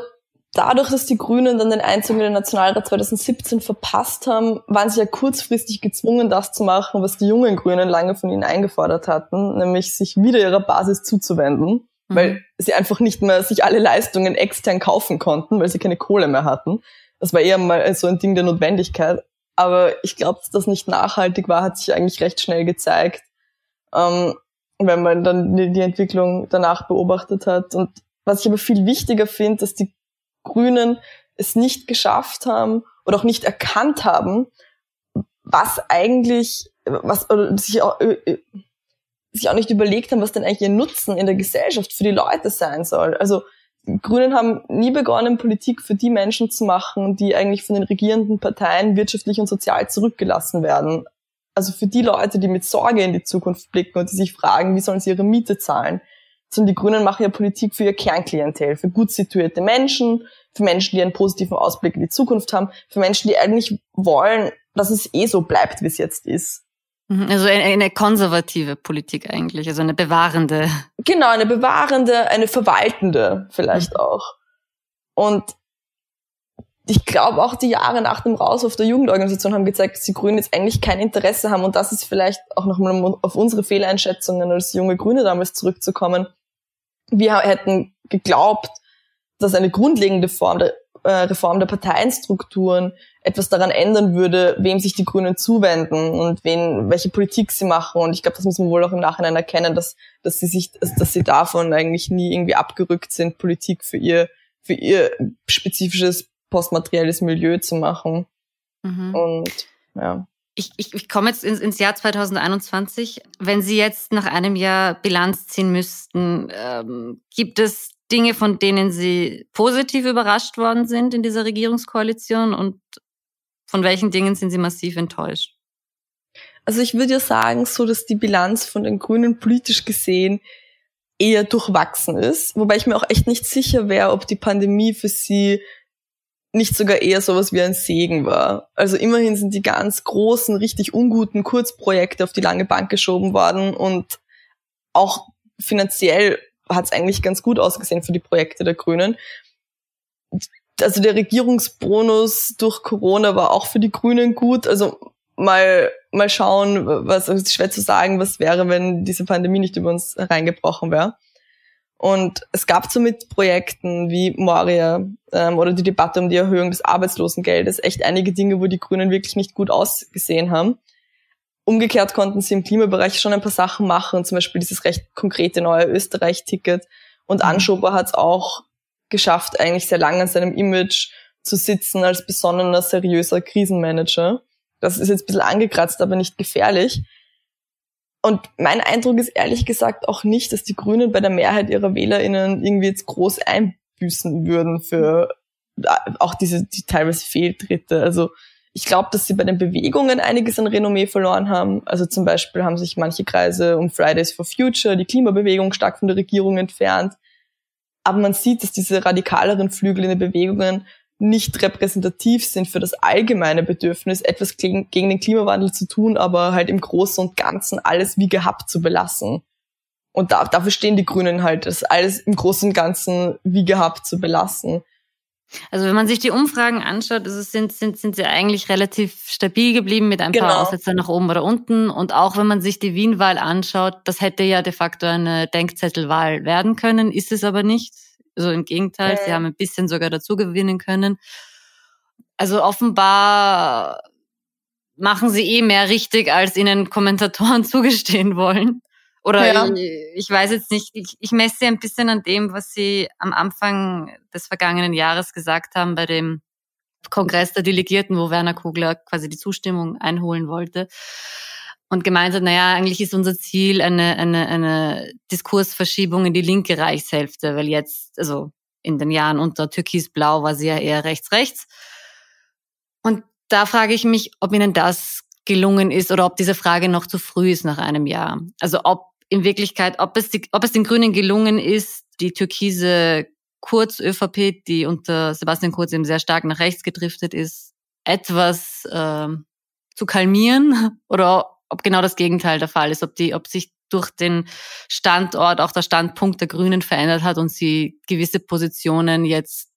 dadurch, dass die Grünen dann den Einzug in den Nationalrat 2017 verpasst haben, waren sie ja kurzfristig gezwungen, das zu machen, was die jungen Grünen lange von ihnen eingefordert hatten, nämlich sich wieder ihrer Basis zuzuwenden, mhm. weil sie einfach nicht mehr sich alle Leistungen extern kaufen konnten, weil sie keine Kohle mehr hatten. Das war eher mal so ein Ding der Notwendigkeit. Aber ich glaube, dass das nicht nachhaltig war, hat sich eigentlich recht schnell gezeigt, ähm, wenn man dann die Entwicklung danach beobachtet hat. Und was ich aber viel wichtiger finde, dass die Grünen es nicht geschafft haben oder auch nicht erkannt haben, was eigentlich, was oder sich auch, äh, äh, sich auch nicht überlegt haben, was denn eigentlich ihr Nutzen in der Gesellschaft für die Leute sein soll. Also Grünen haben nie begonnen, Politik für die Menschen zu machen, die eigentlich von den regierenden Parteien wirtschaftlich und sozial zurückgelassen werden. Also für die Leute, die mit Sorge in die Zukunft blicken und die sich fragen, wie sollen sie ihre Miete zahlen, sondern die Grünen machen ja Politik für ihr Kernklientel, für gut situierte Menschen, für Menschen, die einen positiven Ausblick in die Zukunft haben, für Menschen, die eigentlich wollen, dass es eh so bleibt, wie es jetzt ist. Mhm, also eine, konservative Politik eigentlich, also eine bewahrende. Genau, eine bewahrende, eine verwaltende vielleicht mhm. auch. Und ich glaube auch die Jahre nach dem Raus auf der Jugendorganisation haben gezeigt, dass die Grünen jetzt eigentlich kein Interesse haben und das ist vielleicht auch nochmal auf unsere Fehleinschätzungen als junge Grüne damals zurückzukommen. Wir hätten geglaubt, dass eine grundlegende Form der, äh, Reform der Parteienstrukturen etwas daran ändern würde, wem sich die Grünen zuwenden und wen, welche Politik sie machen. Und ich glaube, das muss man wohl auch im Nachhinein erkennen, dass, dass sie sich, dass, sie davon eigentlich nie irgendwie abgerückt sind, Politik für ihr, für ihr spezifisches postmaterielles Milieu zu machen. Mhm. Und ja. Ich, ich, ich komme jetzt ins, ins Jahr 2021. Wenn Sie jetzt nach einem Jahr Bilanz ziehen müssten, ähm, gibt es Dinge, von denen Sie positiv überrascht worden sind in dieser Regierungskoalition und von welchen Dingen sind Sie massiv enttäuscht? Also ich würde ja sagen, so dass die Bilanz von den Grünen politisch gesehen eher durchwachsen ist, wobei ich mir auch echt nicht sicher wäre, ob die Pandemie für sie nicht sogar eher sowas wie ein Segen war. Also immerhin sind die ganz großen, richtig unguten Kurzprojekte auf die lange Bank geschoben worden und auch finanziell hat es eigentlich ganz gut ausgesehen für die Projekte der Grünen. Also der Regierungsbonus durch Corona war auch für die Grünen gut. Also mal, mal schauen, was, also schwer zu sagen, was wäre, wenn diese Pandemie nicht über uns reingebrochen wäre. Und es gab so mit Projekten wie Moria ähm, oder die Debatte um die Erhöhung des Arbeitslosengeldes echt einige Dinge, wo die Grünen wirklich nicht gut ausgesehen haben. Umgekehrt konnten sie im Klimabereich schon ein paar Sachen machen, zum Beispiel dieses recht konkrete neue Österreich-Ticket. Und mhm. Anschober hat es auch geschafft, eigentlich sehr lange an seinem Image zu sitzen als besonnener, seriöser Krisenmanager. Das ist jetzt ein bisschen angekratzt, aber nicht gefährlich. Und mein Eindruck ist ehrlich gesagt auch nicht, dass die Grünen bei der Mehrheit ihrer WählerInnen irgendwie jetzt groß einbüßen würden für äh, auch diese die teilweise Fehltritte. Also ich glaube, dass sie bei den Bewegungen einiges an Renommee verloren haben. Also zum Beispiel haben sich manche Kreise um Fridays for Future, die Klimabewegung, stark von der Regierung entfernt. Aber man sieht, dass diese radikaleren Flügel in den Bewegungen nicht repräsentativ sind für das allgemeine Bedürfnis, etwas gegen, gegen den Klimawandel zu tun, aber halt im Großen und Ganzen alles wie gehabt zu belassen. Und da, dafür stehen die Grünen halt, das alles im Großen und Ganzen wie gehabt zu belassen. Also wenn man sich die Umfragen anschaut, also sind, sind, sind sie eigentlich relativ stabil geblieben mit ein genau. paar Aussätzen nach oben oder unten. Und auch wenn man sich die Wien-Wahl anschaut, das hätte ja de facto eine Denkzettelwahl werden können, ist es aber nicht. Also im Gegenteil, sie haben ein bisschen sogar dazu gewinnen können. Also offenbar machen sie eh mehr richtig, als ihnen Kommentatoren zugestehen wollen. Oder ja. ich, ich, weiß jetzt nicht, ich, ich messe ein bisschen an dem, was sie am Anfang des vergangenen Jahres gesagt haben bei dem Kongress der Delegierten, wo Werner Kugler quasi die Zustimmung einholen wollte und gemeint hat, naja, eigentlich ist unser Ziel eine, eine, eine Diskursverschiebung in die linke Reichshälfte, weil jetzt, also in den Jahren unter Türkisblau war sie ja eher rechts-rechts. Und da frage ich mich, ob Ihnen das gelungen ist oder ob diese Frage noch zu früh ist nach einem Jahr. Also ob in Wirklichkeit, ob es, die, ob es den Grünen gelungen ist, die türkise Kurz-ÖVP, die unter Sebastian Kurz eben sehr stark nach rechts gedriftet ist, etwas äh, zu kalmieren oder ob genau das Gegenteil der Fall ist, ob die, ob sich durch den Standort auch der Standpunkt der Grünen verändert hat und sie gewisse Positionen jetzt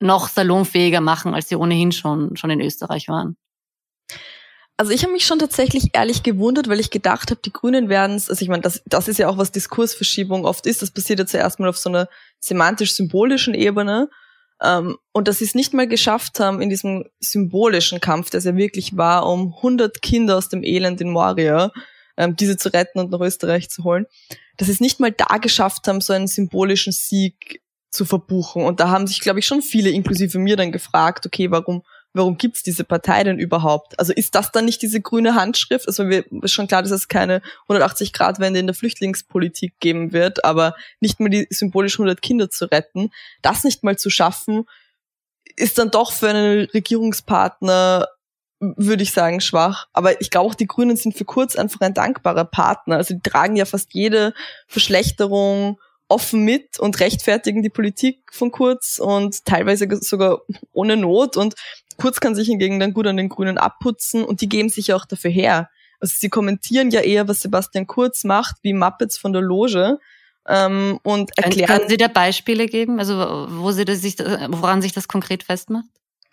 noch salonfähiger machen, als sie ohnehin schon, schon in Österreich waren. Also ich habe mich schon tatsächlich ehrlich gewundert, weil ich gedacht habe, die Grünen werden es, also ich meine, das, das ist ja auch, was Diskursverschiebung oft ist, das passiert ja zuerst mal auf so einer semantisch-symbolischen Ebene ähm, und dass sie es nicht mal geschafft haben, in diesem symbolischen Kampf, der es ja wirklich war, um 100 Kinder aus dem Elend in Moria, ähm, diese zu retten und nach Österreich zu holen, dass sie es nicht mal da geschafft haben, so einen symbolischen Sieg zu verbuchen. Und da haben sich, glaube ich, schon viele, inklusive mir, dann gefragt, okay, warum warum gibt's diese Partei denn überhaupt? Also ist das dann nicht diese grüne Handschrift? Also mir ist schon klar, dass es keine 180-Grad-Wende in der Flüchtlingspolitik geben wird, aber nicht mal die symbolisch 100 Kinder zu retten, das nicht mal zu schaffen, ist dann doch für einen Regierungspartner würde ich sagen, schwach. Aber ich glaube auch, die Grünen sind für Kurz einfach ein dankbarer Partner. Also die tragen ja fast jede Verschlechterung offen mit und rechtfertigen die Politik von Kurz und teilweise sogar ohne Not. Und Kurz kann sich hingegen dann gut an den Grünen abputzen und die geben sich ja auch dafür her. Also sie kommentieren ja eher, was Sebastian Kurz macht, wie Muppets von der Loge. Ähm, und erklären. Können Sie da Beispiele geben, also wo Sie das sich, woran sich das konkret festmacht?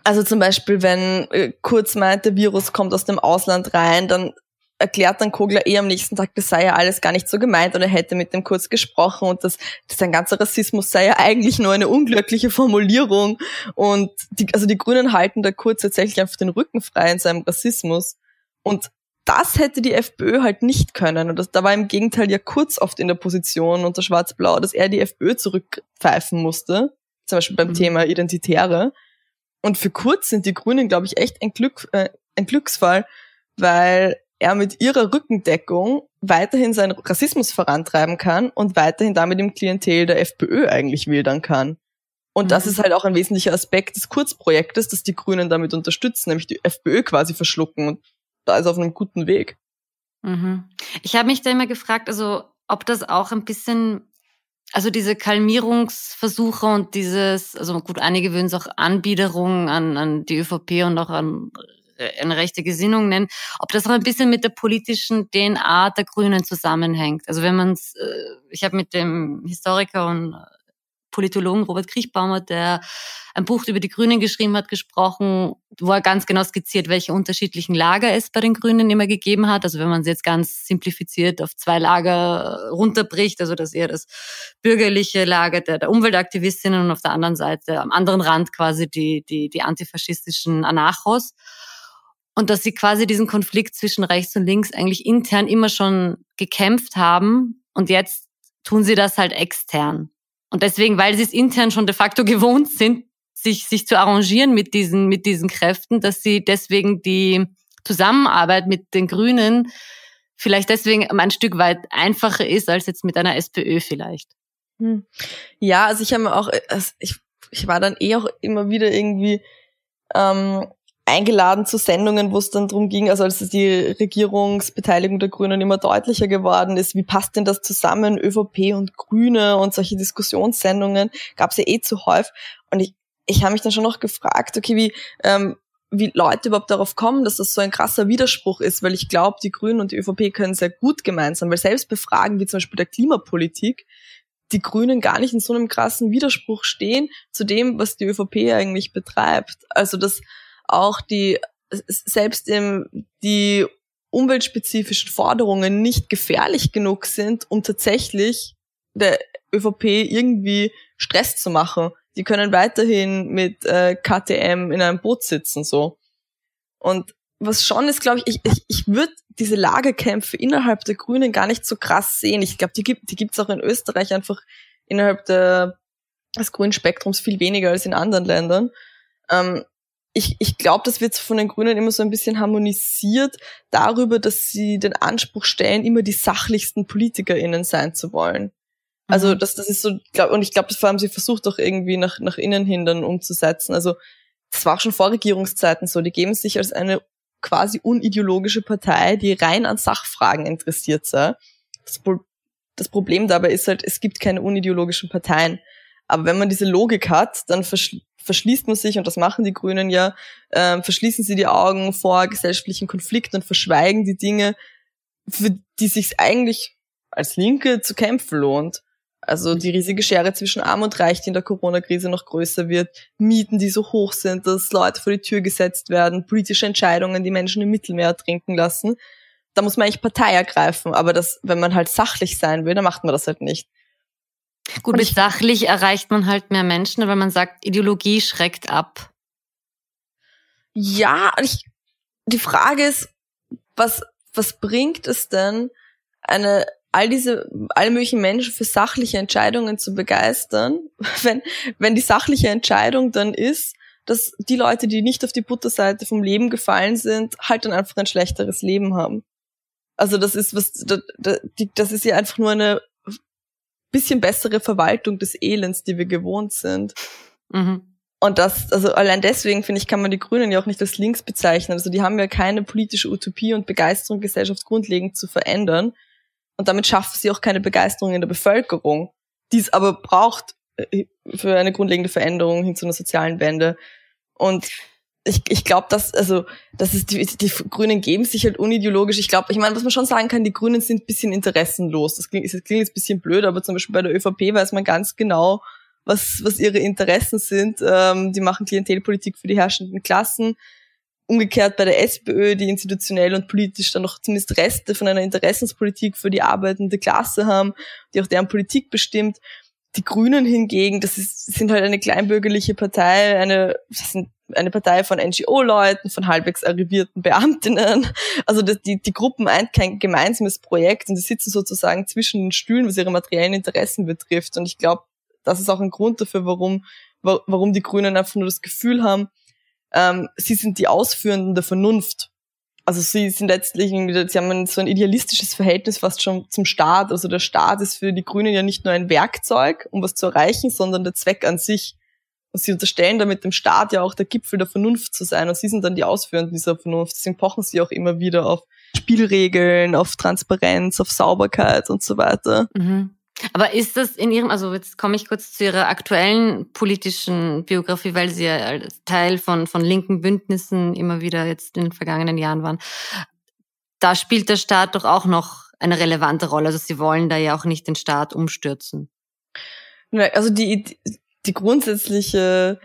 Also zum Beispiel, wenn äh, Kurz meint, der Virus kommt aus dem Ausland rein, dann erklärt dann Kogler eh am nächsten Tag, das sei ja alles gar nicht so gemeint und er hätte mit dem kurz gesprochen und das, sein ganzer Rassismus sei ja eigentlich nur eine unglückliche Formulierung und die, also die Grünen halten da kurz tatsächlich einfach den Rücken frei in seinem Rassismus und das hätte die FPÖ halt nicht können. Und das, da war im Gegenteil ja kurz oft in der Position unter Schwarz-Blau, dass er die FPÖ zurückpfeifen musste. Zum Beispiel beim mhm. Thema Identitäre. Und für Kurz sind die Grünen, glaube ich, echt ein, Glück, äh, ein Glücksfall, weil er mit ihrer Rückendeckung weiterhin seinen Rassismus vorantreiben kann und weiterhin damit im Klientel der FPÖ eigentlich wildern kann. Und mhm. das ist halt auch ein wesentlicher Aspekt des Kurzprojektes, dass die Grünen damit unterstützen, nämlich die FPÖ quasi verschlucken. Und da ist auf einem guten Weg. Mhm. Ich habe mich da immer gefragt, also ob das auch ein bisschen, also diese Kalmierungsversuche und dieses, also gut, einige würden es auch Anbiederung an, an die ÖVP und auch an eine rechte Gesinnung nennen, ob das auch ein bisschen mit der politischen DNA der Grünen zusammenhängt. Also wenn man es, äh, ich habe mit dem Historiker und Politologen Robert Kriechbaumer, der ein Buch über die Grünen geschrieben hat, gesprochen, wo er ganz genau skizziert, welche unterschiedlichen Lager es bei den Grünen immer gegeben hat. Also wenn man es jetzt ganz simplifiziert auf zwei Lager runterbricht, also dass eher das bürgerliche Lager der, der Umweltaktivistinnen und auf der anderen Seite am anderen Rand quasi die, die, die antifaschistischen Anarchos. Und dass sie quasi diesen Konflikt zwischen rechts und links eigentlich intern immer schon gekämpft haben und jetzt tun sie das halt extern. Und deswegen, weil sie es intern schon de facto gewohnt sind, sich, sich zu arrangieren mit diesen, mit diesen Kräften, dass sie deswegen die Zusammenarbeit mit den Grünen vielleicht deswegen ein Stück weit einfacher ist als jetzt mit einer SPÖ vielleicht. Hm. Ja, also ich habe auch, also ich, ich war dann eh auch immer wieder irgendwie ähm, eingeladen zu Sendungen, wo es dann drum ging, also als die Regierungsbeteiligung der Grünen immer deutlicher geworden ist, wie passt denn das zusammen, ÖVP und Grüne und solche Diskussionssendungen gab es ja eh zu häufig. Und ich, ich habe mich dann schon noch gefragt, okay, wie, ähm, wie Leute überhaupt darauf kommen, dass das so ein krasser Widerspruch ist, weil ich glaube, die Grünen und die ÖVP können sehr gut gemeinsam, weil selbst befragen wie zum Beispiel der Klimapolitik die Grünen gar nicht in so einem krassen Widerspruch stehen zu dem, was die ÖVP eigentlich betreibt. Also das auch die selbst im, die umweltspezifischen Forderungen nicht gefährlich genug sind, um tatsächlich der ÖVP irgendwie Stress zu machen. Die können weiterhin mit äh, KTM in einem Boot sitzen so. Und was schon ist, glaube ich, ich, ich, ich würde diese Lagerkämpfe innerhalb der Grünen gar nicht so krass sehen. Ich glaube, die gibt die gibt's auch in Österreich einfach innerhalb der, des grünen Spektrums viel weniger als in anderen Ländern. Ähm, ich, ich glaube, das wird von den Grünen immer so ein bisschen harmonisiert darüber, dass sie den Anspruch stellen, immer die sachlichsten PolitikerInnen sein zu wollen. Also mhm. das, das ist so, glaub, und ich glaube, das vor allem sie versucht auch irgendwie nach, nach innen hin dann umzusetzen. Also das war auch schon vor Regierungszeiten so. Die geben sich als eine quasi unideologische Partei, die rein an Sachfragen interessiert sei. Das, das Problem dabei ist halt, es gibt keine unideologischen Parteien. Aber wenn man diese Logik hat, dann verschließt man sich, und das machen die Grünen ja, äh, verschließen sie die Augen vor gesellschaftlichen Konflikten und verschweigen die Dinge, für die sich eigentlich als Linke zu kämpfen lohnt. Also die riesige Schere zwischen Arm und Reich, die in der Corona-Krise noch größer wird, Mieten, die so hoch sind, dass Leute vor die Tür gesetzt werden, politische Entscheidungen, die Menschen im Mittelmeer trinken lassen. Da muss man eigentlich Partei ergreifen, aber das, wenn man halt sachlich sein will, dann macht man das halt nicht. Gut, mit sachlich erreicht man halt mehr Menschen, weil man sagt, Ideologie schreckt ab. Ja, ich, die Frage ist, was, was bringt es denn, eine, all diese, alle möglichen Menschen für sachliche Entscheidungen zu begeistern, wenn, wenn die sachliche Entscheidung dann ist, dass die Leute, die nicht auf die Butterseite vom Leben gefallen sind, halt dann einfach ein schlechteres Leben haben. Also das ist was, das, das ist ja einfach nur eine bisschen bessere Verwaltung des Elends, die wir gewohnt sind. Mhm. Und das, also allein deswegen finde ich, kann man die Grünen ja auch nicht als links bezeichnen. Also die haben ja keine politische Utopie und Begeisterung gesellschaftsgrundlegend zu verändern. Und damit schaffen sie auch keine Begeisterung in der Bevölkerung, die es aber braucht äh, für eine grundlegende Veränderung hin zu einer sozialen Wende. Und ich, ich glaube, dass, also, das ist die, die Grünen geben sich halt unideologisch. Ich glaube, ich meine, was man schon sagen kann, die Grünen sind bisschen interessenlos. Das klingt, das klingt jetzt bisschen blöd, aber zum Beispiel bei der ÖVP weiß man ganz genau, was, was ihre Interessen sind. Ähm, die machen Klientelpolitik für die herrschenden Klassen. Umgekehrt bei der SPÖ, die institutionell und politisch dann noch zumindest Reste von einer Interessenspolitik für die arbeitende Klasse haben, die auch deren Politik bestimmt. Die Grünen hingegen, das ist, sind halt eine kleinbürgerliche Partei, eine, das sind eine Partei von NGO-Leuten, von halbwegs arrivierten Beamtinnen. Also die, die Gruppen eint kein gemeinsames Projekt und sie sitzen sozusagen zwischen den Stühlen, was ihre materiellen Interessen betrifft. Und ich glaube, das ist auch ein Grund dafür, warum, warum die Grünen einfach nur das Gefühl haben, ähm, sie sind die Ausführenden der Vernunft. Also sie sind letztlich, sie haben so ein idealistisches Verhältnis fast schon zum Staat. Also der Staat ist für die Grünen ja nicht nur ein Werkzeug, um was zu erreichen, sondern der Zweck an sich. Und sie unterstellen damit dem Staat ja auch der Gipfel der Vernunft zu sein. Und sie sind dann die Ausführenden dieser Vernunft. Deswegen pochen sie auch immer wieder auf Spielregeln, auf Transparenz, auf Sauberkeit und so weiter. Mhm. Aber ist das in Ihrem, also jetzt komme ich kurz zu Ihrer aktuellen politischen Biografie, weil Sie ja als Teil von, von linken Bündnissen immer wieder jetzt in den vergangenen Jahren waren. Da spielt der Staat doch auch noch eine relevante Rolle. Also Sie wollen da ja auch nicht den Staat umstürzen. Also die, die grundsätzliche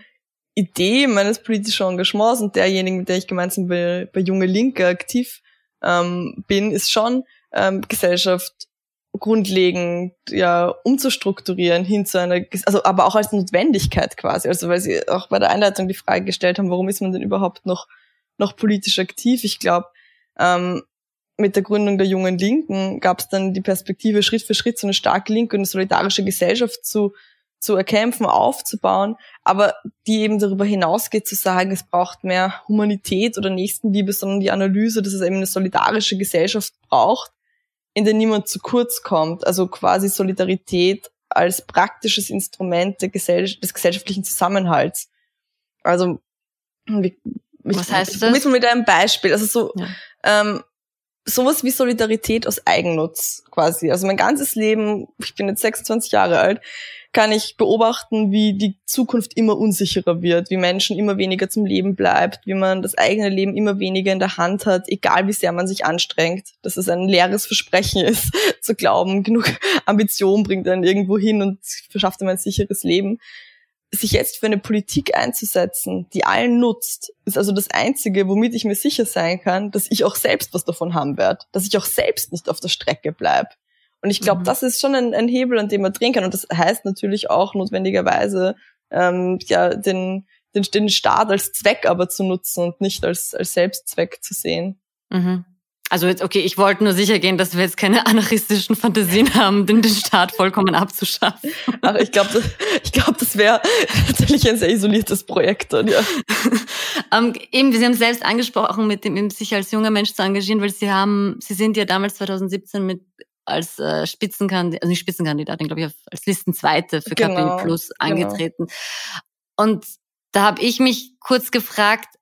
Idee meines politischen Engagements und derjenigen, mit der ich gemeinsam bei, bei Junge Linke aktiv ähm, bin, ist schon ähm, Gesellschaft grundlegend ja umzustrukturieren hin zu einer, also aber auch als Notwendigkeit quasi, also weil sie auch bei der Einleitung die Frage gestellt haben, warum ist man denn überhaupt noch noch politisch aktiv? Ich glaube, ähm, mit der Gründung der jungen Linken gab es dann die Perspektive, Schritt für Schritt so eine starke linke und eine solidarische Gesellschaft zu zu erkämpfen, aufzubauen, aber die eben darüber hinausgeht zu sagen, es braucht mehr Humanität oder Nächstenliebe, sondern die Analyse, dass es eben eine solidarische Gesellschaft braucht, in der niemand zu kurz kommt. Also quasi Solidarität als praktisches Instrument Gesell des gesellschaftlichen Zusammenhalts. Also wie, was heißt das? Mit, mit einem Beispiel. Also so ja. ähm, sowas wie Solidarität aus Eigennutz quasi. Also mein ganzes Leben, ich bin jetzt 26 Jahre alt, kann ich beobachten, wie die Zukunft immer unsicherer wird, wie Menschen immer weniger zum Leben bleibt, wie man das eigene Leben immer weniger in der Hand hat, egal wie sehr man sich anstrengt, dass es ein leeres Versprechen ist, zu glauben, genug Ambition bringt einen irgendwo hin und verschafft einem ein sicheres Leben. Sich jetzt für eine Politik einzusetzen, die allen nutzt, ist also das Einzige, womit ich mir sicher sein kann, dass ich auch selbst was davon haben werde, dass ich auch selbst nicht auf der Strecke bleibe und ich glaube, mhm. das ist schon ein, ein, Hebel, an dem man drehen kann. Und das heißt natürlich auch notwendigerweise, ähm, ja, den, den, den Staat als Zweck aber zu nutzen und nicht als, als Selbstzweck zu sehen. Mhm. Also jetzt, okay, ich wollte nur sicher gehen, dass wir jetzt keine anarchistischen Fantasien haben, den, den Staat vollkommen abzuschaffen. Ach, ich glaube, das, ich glaub, das wäre tatsächlich ein sehr isoliertes Projekt dann, ja. ähm, eben, Sie haben selbst angesprochen, mit dem, sich als junger Mensch zu engagieren, weil Sie haben, Sie sind ja damals 2017 mit als äh, Spitzenkandidatin, also nicht Spitzenkandidatin, glaube ich, als Listenzweite für genau, KPI Plus genau. angetreten. Genau. Und da habe ich mich kurz gefragt,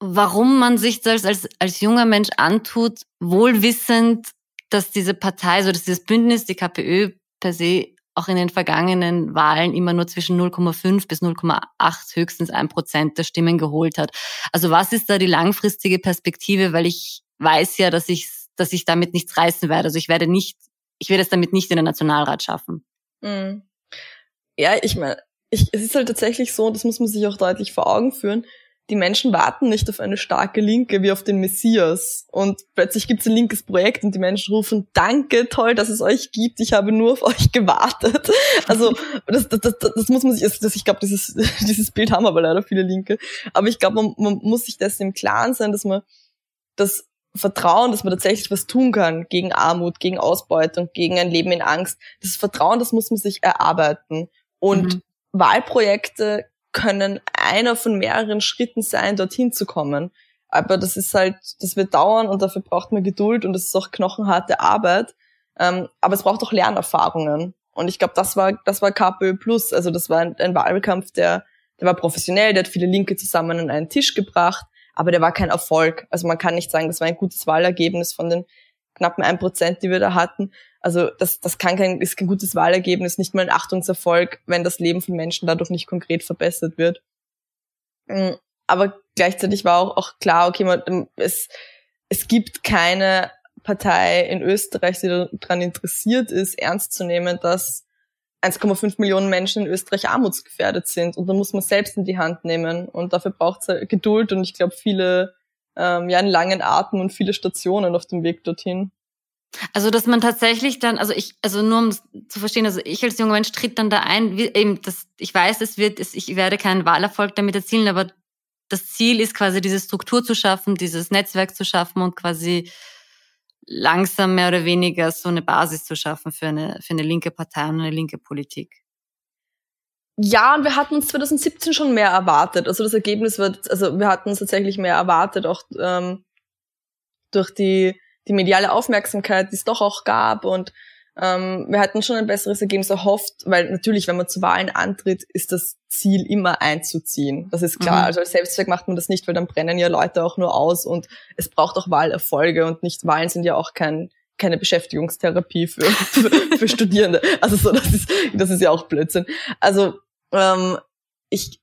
warum man sich das als, als junger Mensch antut, wohlwissend, dass diese Partei, so dass dieses Bündnis, die KPÖ per se auch in den vergangenen Wahlen immer nur zwischen 0,5 bis 0,8 höchstens ein Prozent der Stimmen geholt hat. Also was ist da die langfristige Perspektive? Weil ich weiß ja, dass ich dass ich damit nichts reißen werde. Also ich werde nicht, ich werde es damit nicht in den Nationalrat schaffen. Mhm. Ja, ich meine, ich, es ist halt tatsächlich so, das muss man sich auch deutlich vor Augen führen, die Menschen warten nicht auf eine starke Linke wie auf den Messias. Und plötzlich gibt es ein linkes Projekt und die Menschen rufen, danke, toll, dass es euch gibt, ich habe nur auf euch gewartet. Also das, das, das, das muss man sich, das, ich glaube, dieses, dieses Bild haben aber leider viele Linke. Aber ich glaube, man, man muss sich dessen im Klaren sein, dass man das Vertrauen, dass man tatsächlich was tun kann gegen Armut, gegen Ausbeutung, gegen ein Leben in Angst. Das Vertrauen, das muss man sich erarbeiten. Und mhm. Wahlprojekte können einer von mehreren Schritten sein, dorthin zu kommen. Aber das ist halt, das wird dauern und dafür braucht man Geduld und das ist auch knochenharte Arbeit. Ähm, aber es braucht auch Lernerfahrungen. Und ich glaube, das war, das war KPÖ Plus. Also das war ein, ein Wahlkampf, der, der war professionell, der hat viele Linke zusammen an einen Tisch gebracht aber der war kein Erfolg. Also man kann nicht sagen, das war ein gutes Wahlergebnis von den knappen ein Prozent, die wir da hatten. Also das, das kann kein, ist kein gutes Wahlergebnis, nicht mal ein Achtungserfolg, wenn das Leben von Menschen dadurch nicht konkret verbessert wird. Mm, aber gleichzeitig war auch, auch klar, okay, man, es, es gibt keine Partei in Österreich, die daran interessiert ist, ernst zu nehmen, dass 1,5 Millionen Menschen in Österreich armutsgefährdet sind. Und da muss man selbst in die Hand nehmen. Und dafür braucht es Geduld und ich glaube viele, ähm, ja, einen langen Atem und viele Stationen auf dem Weg dorthin. Also, dass man tatsächlich dann, also ich, also nur um zu verstehen, also ich als junger Mensch tritt dann da ein, wie, eben, das, ich weiß, es wird, es, ich werde keinen Wahlerfolg damit erzielen, aber das Ziel ist quasi diese Struktur zu schaffen, dieses Netzwerk zu schaffen und quasi langsam mehr oder weniger so eine Basis zu schaffen für eine, für eine linke Partei und eine linke Politik. Ja, und wir hatten uns 2017 schon mehr erwartet. Also das Ergebnis wird, also wir hatten uns tatsächlich mehr erwartet, auch ähm, durch die, die mediale Aufmerksamkeit, die es doch auch gab und Ähm, wir hatten schon ein besseres Ergebnis erhofft, weil natürlich, wenn man zu Wahlen antritt, ist das Ziel immer einzuziehen. Das ist klar. Mhm. Also als Selbstzweck macht man das nicht, weil dann brennen ja Leute auch nur aus und es braucht auch Wahlerfolge und nicht Wahlen sind ja auch kein keine Beschäftigungstherapie für, für, für Studierende. Also so, das ist, das ist ja auch Blödsinn. Also ähm, ich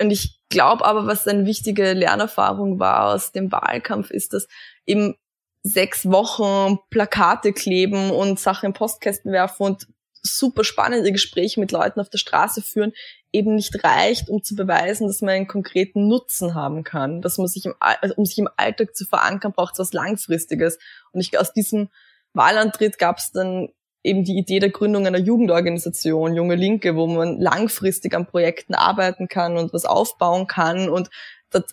und ich glaube aber, was eine wichtige Lernerfahrung war aus dem Wahlkampf, ist, dass eben sechs Wochen Plakate kleben und Sachen in Postkästen werfen und super spannende Gespräche mit Leuten auf der Straße führen, eben nicht reicht, um zu beweisen, dass man einen konkreten Nutzen haben kann. Dass man sich im, also um sich im Alltag zu verankern, braucht es was Langfristiges. Und ich, aus diesem Wahlantritt gab es dann eben die Idee der Gründung einer Jugendorganisation, Junge Linke, wo man langfristig an Projekten arbeiten kann und was aufbauen kann und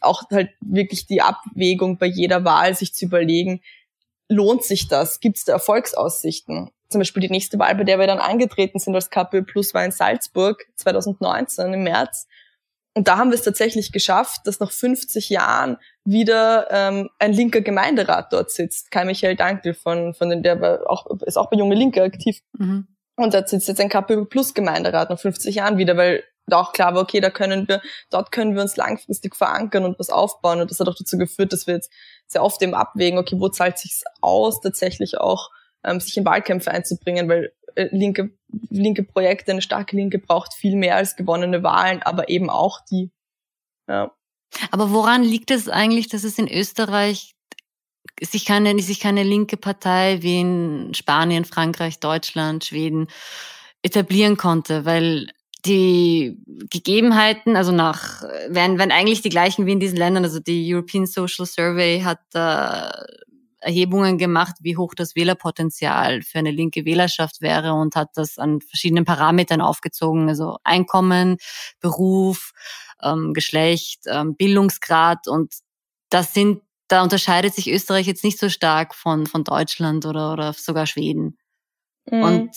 auch halt wirklich die Abwägung bei jeder Wahl sich zu überlegen, lohnt sich das? Gibt es da Erfolgsaussichten? Zum Beispiel die nächste Wahl, bei der wir dann angetreten sind als KPÖ Plus war in Salzburg 2019 im März. Und da haben wir es tatsächlich geschafft, dass nach 50 Jahren wieder ähm, ein linker Gemeinderat dort sitzt. Kai Michael Dankel von, von den, der auch, ist auch bei Junge Linke aktiv. Mhm. Und da sitzt jetzt ein KPÖ Plus Gemeinderat nach 50 Jahren wieder, weil da auch klar war, okay, da können wir, dort können wir uns langfristig verankern und was aufbauen. Und das hat auch dazu geführt, dass wir jetzt sehr oft eben abwägen, okay, wo zahlt sich's aus, tatsächlich auch ähm, sich in Wahlkämpfe einzubringen, weil äh, linke, linke Projekte, eine starke Linke braucht viel mehr als gewonnene Wahlen, aber eben auch die. Ja. Aber woran liegt es eigentlich, dass es in Österreich sich keine, sich keine linke Partei wie in Spanien, Frankreich, Deutschland, Schweden etablieren konnte? Weil die Gegebenheiten, also nach, werden, werden eigentlich die gleichen wie in diesen Ländern. Also die European Social Survey hat äh, Erhebungen gemacht, wie hoch das Wählerpotenzial für eine linke Wählerschaft wäre und hat das an verschiedenen Parametern aufgezogen, also Einkommen, Beruf, ähm, Geschlecht, ähm, Bildungsgrad und das sind, da unterscheidet sich Österreich jetzt nicht so stark von, von Deutschland oder, oder sogar Schweden. Mhm. Und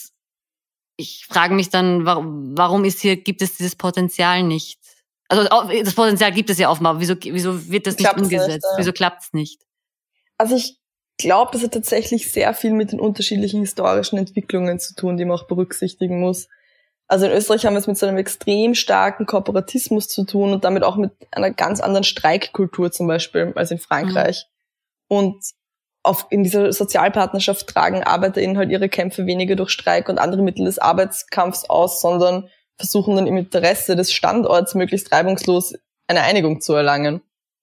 ich frage mich dann, warum, warum ist hier, gibt es dieses Potenzial nicht? Also das Potenzial gibt es ja offenbar. Wieso, wieso wird das nicht umgesetzt? Nicht, ja. Wieso klappt es nicht? Also ich glaube, das hat tatsächlich sehr viel mit den unterschiedlichen historischen Entwicklungen zu tun, die man auch berücksichtigen muss. Also in Österreich haben wir es mit so einem extrem starken Kooperatismus zu tun und damit auch mit einer ganz anderen Streikkultur zum Beispiel als in Frankreich. Mhm. Und auf, in dieser Sozialpartnerschaft tragen ArbeiterInnen halt ihre Kämpfe weniger durch Streik und andere Mittel des Arbeitskampfs aus, sondern versuchen dann im Interesse des Standorts möglichst reibungslos eine Einigung zu erlangen.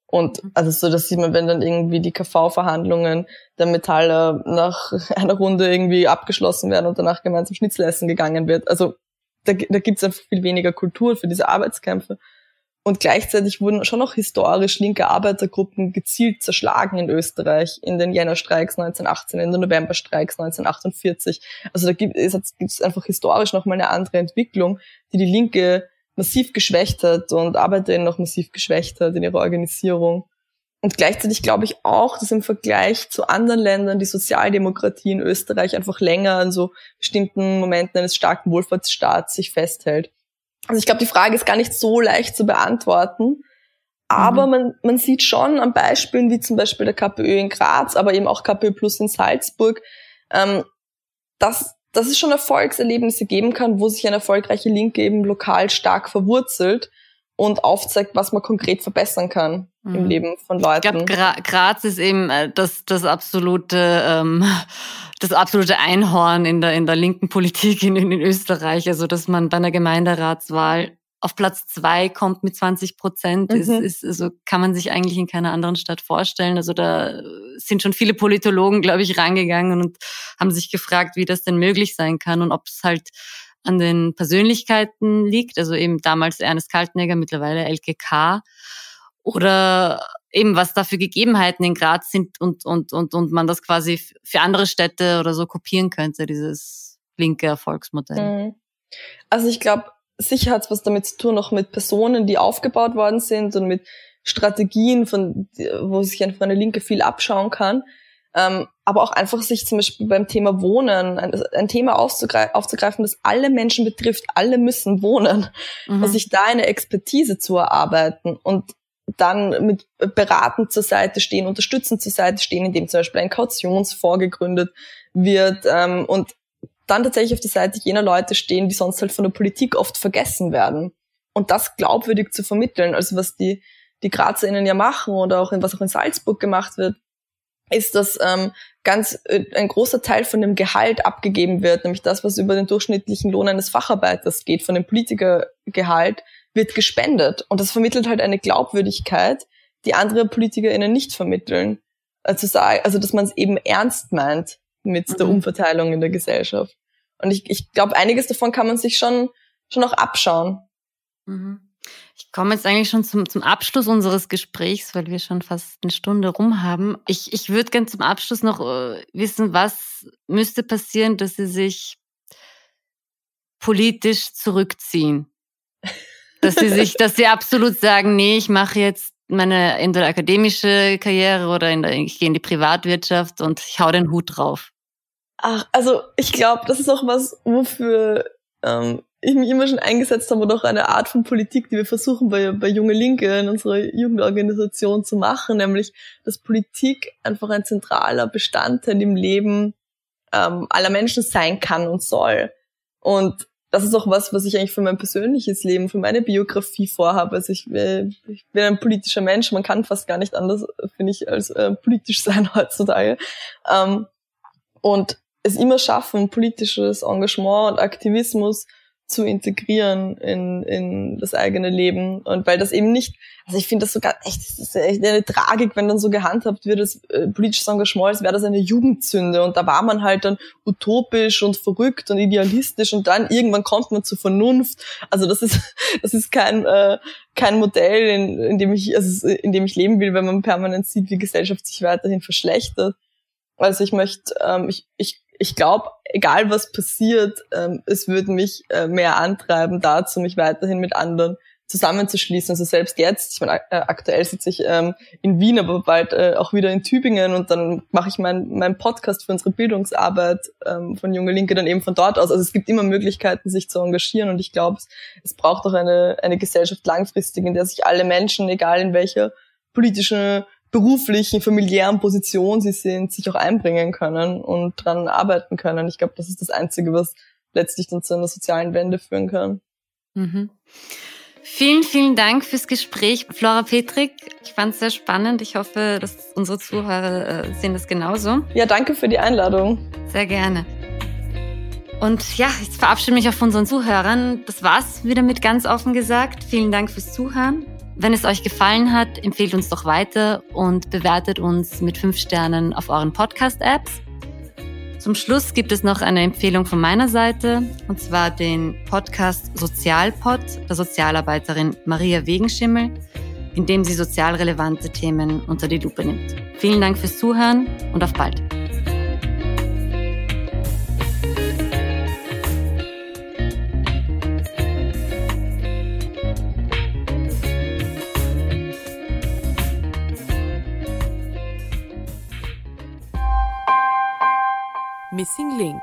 Und also so, das sieht man, wenn dann irgendwie die KV-Verhandlungen der Metaller nach einer Runde irgendwie abgeschlossen werden und danach gemeinsam Schnitzel essen gegangen wird. Also da, da gibt es einfach viel weniger Kultur für diese Arbeitskämpfe. Und gleichzeitig wurden schon noch historisch linke Arbeitergruppen gezielt zerschlagen in Österreich in den Jännerstreiks 1918, in den Novemberstreiks 1948. Also da gibt es einfach historisch nochmal eine andere Entwicklung, die die Linke massiv geschwächt hat und ArbeiterInnen noch massiv geschwächt hat in ihrer Organisierung. Und gleichzeitig glaube ich auch, dass im Vergleich zu anderen Ländern die Sozialdemokratie in Österreich einfach länger an so bestimmten Momenten eines starken Wohlfahrtsstaats sich festhält. Also ich glaube, die Frage ist gar nicht so leicht zu beantworten. Aber mhm. man, man sieht schon an Beispielen wie zum Beispiel der KPÖ in Graz, aber eben auch KPÖ Plus in Salzburg, ähm, dass, dass es schon Erfolgserlebnisse geben kann, wo sich eine erfolgreiche Linke eben lokal stark verwurzelt und aufzeigt, was man konkret verbessern kann mhm. im Leben von Leuten. Ich glaube, Graz ist eben äh, das, das absolute ähm, das absolute Einhorn in der in der linken Politik in, in Österreich. Also dass man bei einer Gemeinderatswahl auf Platz zwei kommt mit 20 Prozent, mhm. ist, ist, also kann man sich eigentlich in keiner anderen Stadt vorstellen. Also da sind schon viele Politologen, glaube ich, rangegangen und haben sich gefragt, wie das denn möglich sein kann und ob es halt an den Persönlichkeiten liegt, also eben damals Ernest Kaltenegger, mittlerweile LKK, oder eben was da für Gegebenheiten in Graz sind und, und, und, und man das quasi für andere Städte oder so kopieren könnte, dieses linke Erfolgsmodell. Mhm. Also ich glaube, sicher hat es was damit zu tun, auch mit Personen, die aufgebaut worden sind und mit Strategien, von, wo sich einfach eine Linke viel abschauen kann. Ähm, aber auch einfach sich zum Beispiel beim Thema Wohnen, ein, ein Thema aufzugreifen, das alle Menschen betrifft, alle müssen wohnen, mhm. und sich da eine Expertise zu erarbeiten und dann mit beratend zur Seite stehen, unterstützend zur Seite stehen, indem zum Beispiel ein Kautionsfonds gegründet wird ähm, und dann tatsächlich auf der Seite jener Leute stehen, die sonst halt von der Politik oft vergessen werden. Und das glaubwürdig zu vermitteln, also was die, die GrazerInnen ja machen oder auch in, was auch in Salzburg gemacht wird, ist, dass ähm, ganz äh, ein großer Teil von dem Gehalt abgegeben wird, nämlich das, was über den durchschnittlichen Lohn eines Facharbeiters geht, von dem Politikergehalt, wird gespendet. Und das vermittelt halt eine Glaubwürdigkeit, die andere PolitikerInnen nicht vermitteln. Also, also dass man es eben ernst meint mit mhm. der Umverteilung in der Gesellschaft. Und ich, ich glaube, einiges davon kann man sich schon, schon auch abschauen. Mhm. Ich komme jetzt eigentlich schon zum, zum Abschluss unseres Gesprächs, weil wir schon fast eine Stunde rum haben. Ich, ich würde gerne zum Abschluss noch äh, wissen, was müsste passieren, dass Sie sich politisch zurückziehen? Dass Sie sich, dass Sie absolut sagen, nee, ich mache jetzt meine entweder akademische Karriere oder in der, ich gehe in die Privatwirtschaft und ich hau den Hut drauf. Ach, also ich glaube, das ist auch was, wofür ähm, ich mich immer schon eingesetzt habe und auch eine Art von Politik, die wir versuchen bei, bei Junge Linke in unserer Jugendorganisation zu machen, nämlich dass Politik einfach ein zentraler Bestandteil im Leben ähm, aller Menschen sein kann und soll. Und das ist auch was, was ich eigentlich für mein persönliches Leben, für meine Biografie vorhabe. Also ich, äh, ich bin ein politischer Mensch, man kann fast gar nicht anders, finde ich, als äh, politisch sein heutzutage. Ähm, und es immer schaffen, politisches Engagement und Aktivismus zu integrieren in, in das eigene Leben. Und weil das eben nicht, also ich finde das sogar echt, das ist echt eine Tragik, wenn dann so gehandhabt wird, das äh, politisches Engagement, als wäre das eine Jugendzünde. Und da war man halt dann utopisch und verrückt und idealistisch und dann irgendwann kommt man zur Vernunft. Also das ist, das ist kein, äh, kein Modell, in, in dem ich, also in dem ich leben will, wenn man permanent sieht, wie Gesellschaft sich weiterhin verschlechtert. Also ich möchte, ähm, ich, ich ich glaube, egal was passiert, ähm, es würde mich äh, mehr antreiben dazu, mich weiterhin mit anderen zusammenzuschließen. Also selbst jetzt, ich meine, äh, aktuell sitze ich ähm, in Wien, aber bald äh, auch wieder in Tübingen und dann mache ich meinen mein Podcast für unsere Bildungsarbeit ähm, von Junge Linke dann eben von dort aus. Also es gibt immer Möglichkeiten, sich zu engagieren und ich glaube, es, es braucht auch eine, eine Gesellschaft langfristig, in der sich alle Menschen, egal in welcher politischen beruflichen, familiären Position sie sind, sich auch einbringen können und dran arbeiten können. Ich glaube, das ist das Einzige, was letztlich dann zu einer sozialen Wende führen kann. Mhm. Vielen, vielen Dank fürs Gespräch, Flora Petrik. Ich fand es sehr spannend. Ich hoffe, dass unsere Zuhörer äh, sehen das genauso. Ja, danke für die Einladung. Sehr gerne. Und ja, ich verabschiede mich auch von unseren Zuhörern. Das war's wieder mit ganz offen gesagt. Vielen Dank fürs Zuhören. Wenn es euch gefallen hat, empfehlt uns doch weiter und bewertet uns mit fünf Sternen auf euren Podcast-Apps. Zum Schluss gibt es noch eine Empfehlung von meiner Seite, und zwar den Podcast Sozialpod der Sozialarbeiterin Maria Wegenschimmel, in dem sie sozial relevante Themen unter die Lupe nimmt. Vielen Dank fürs Zuhören und auf bald. Missing Link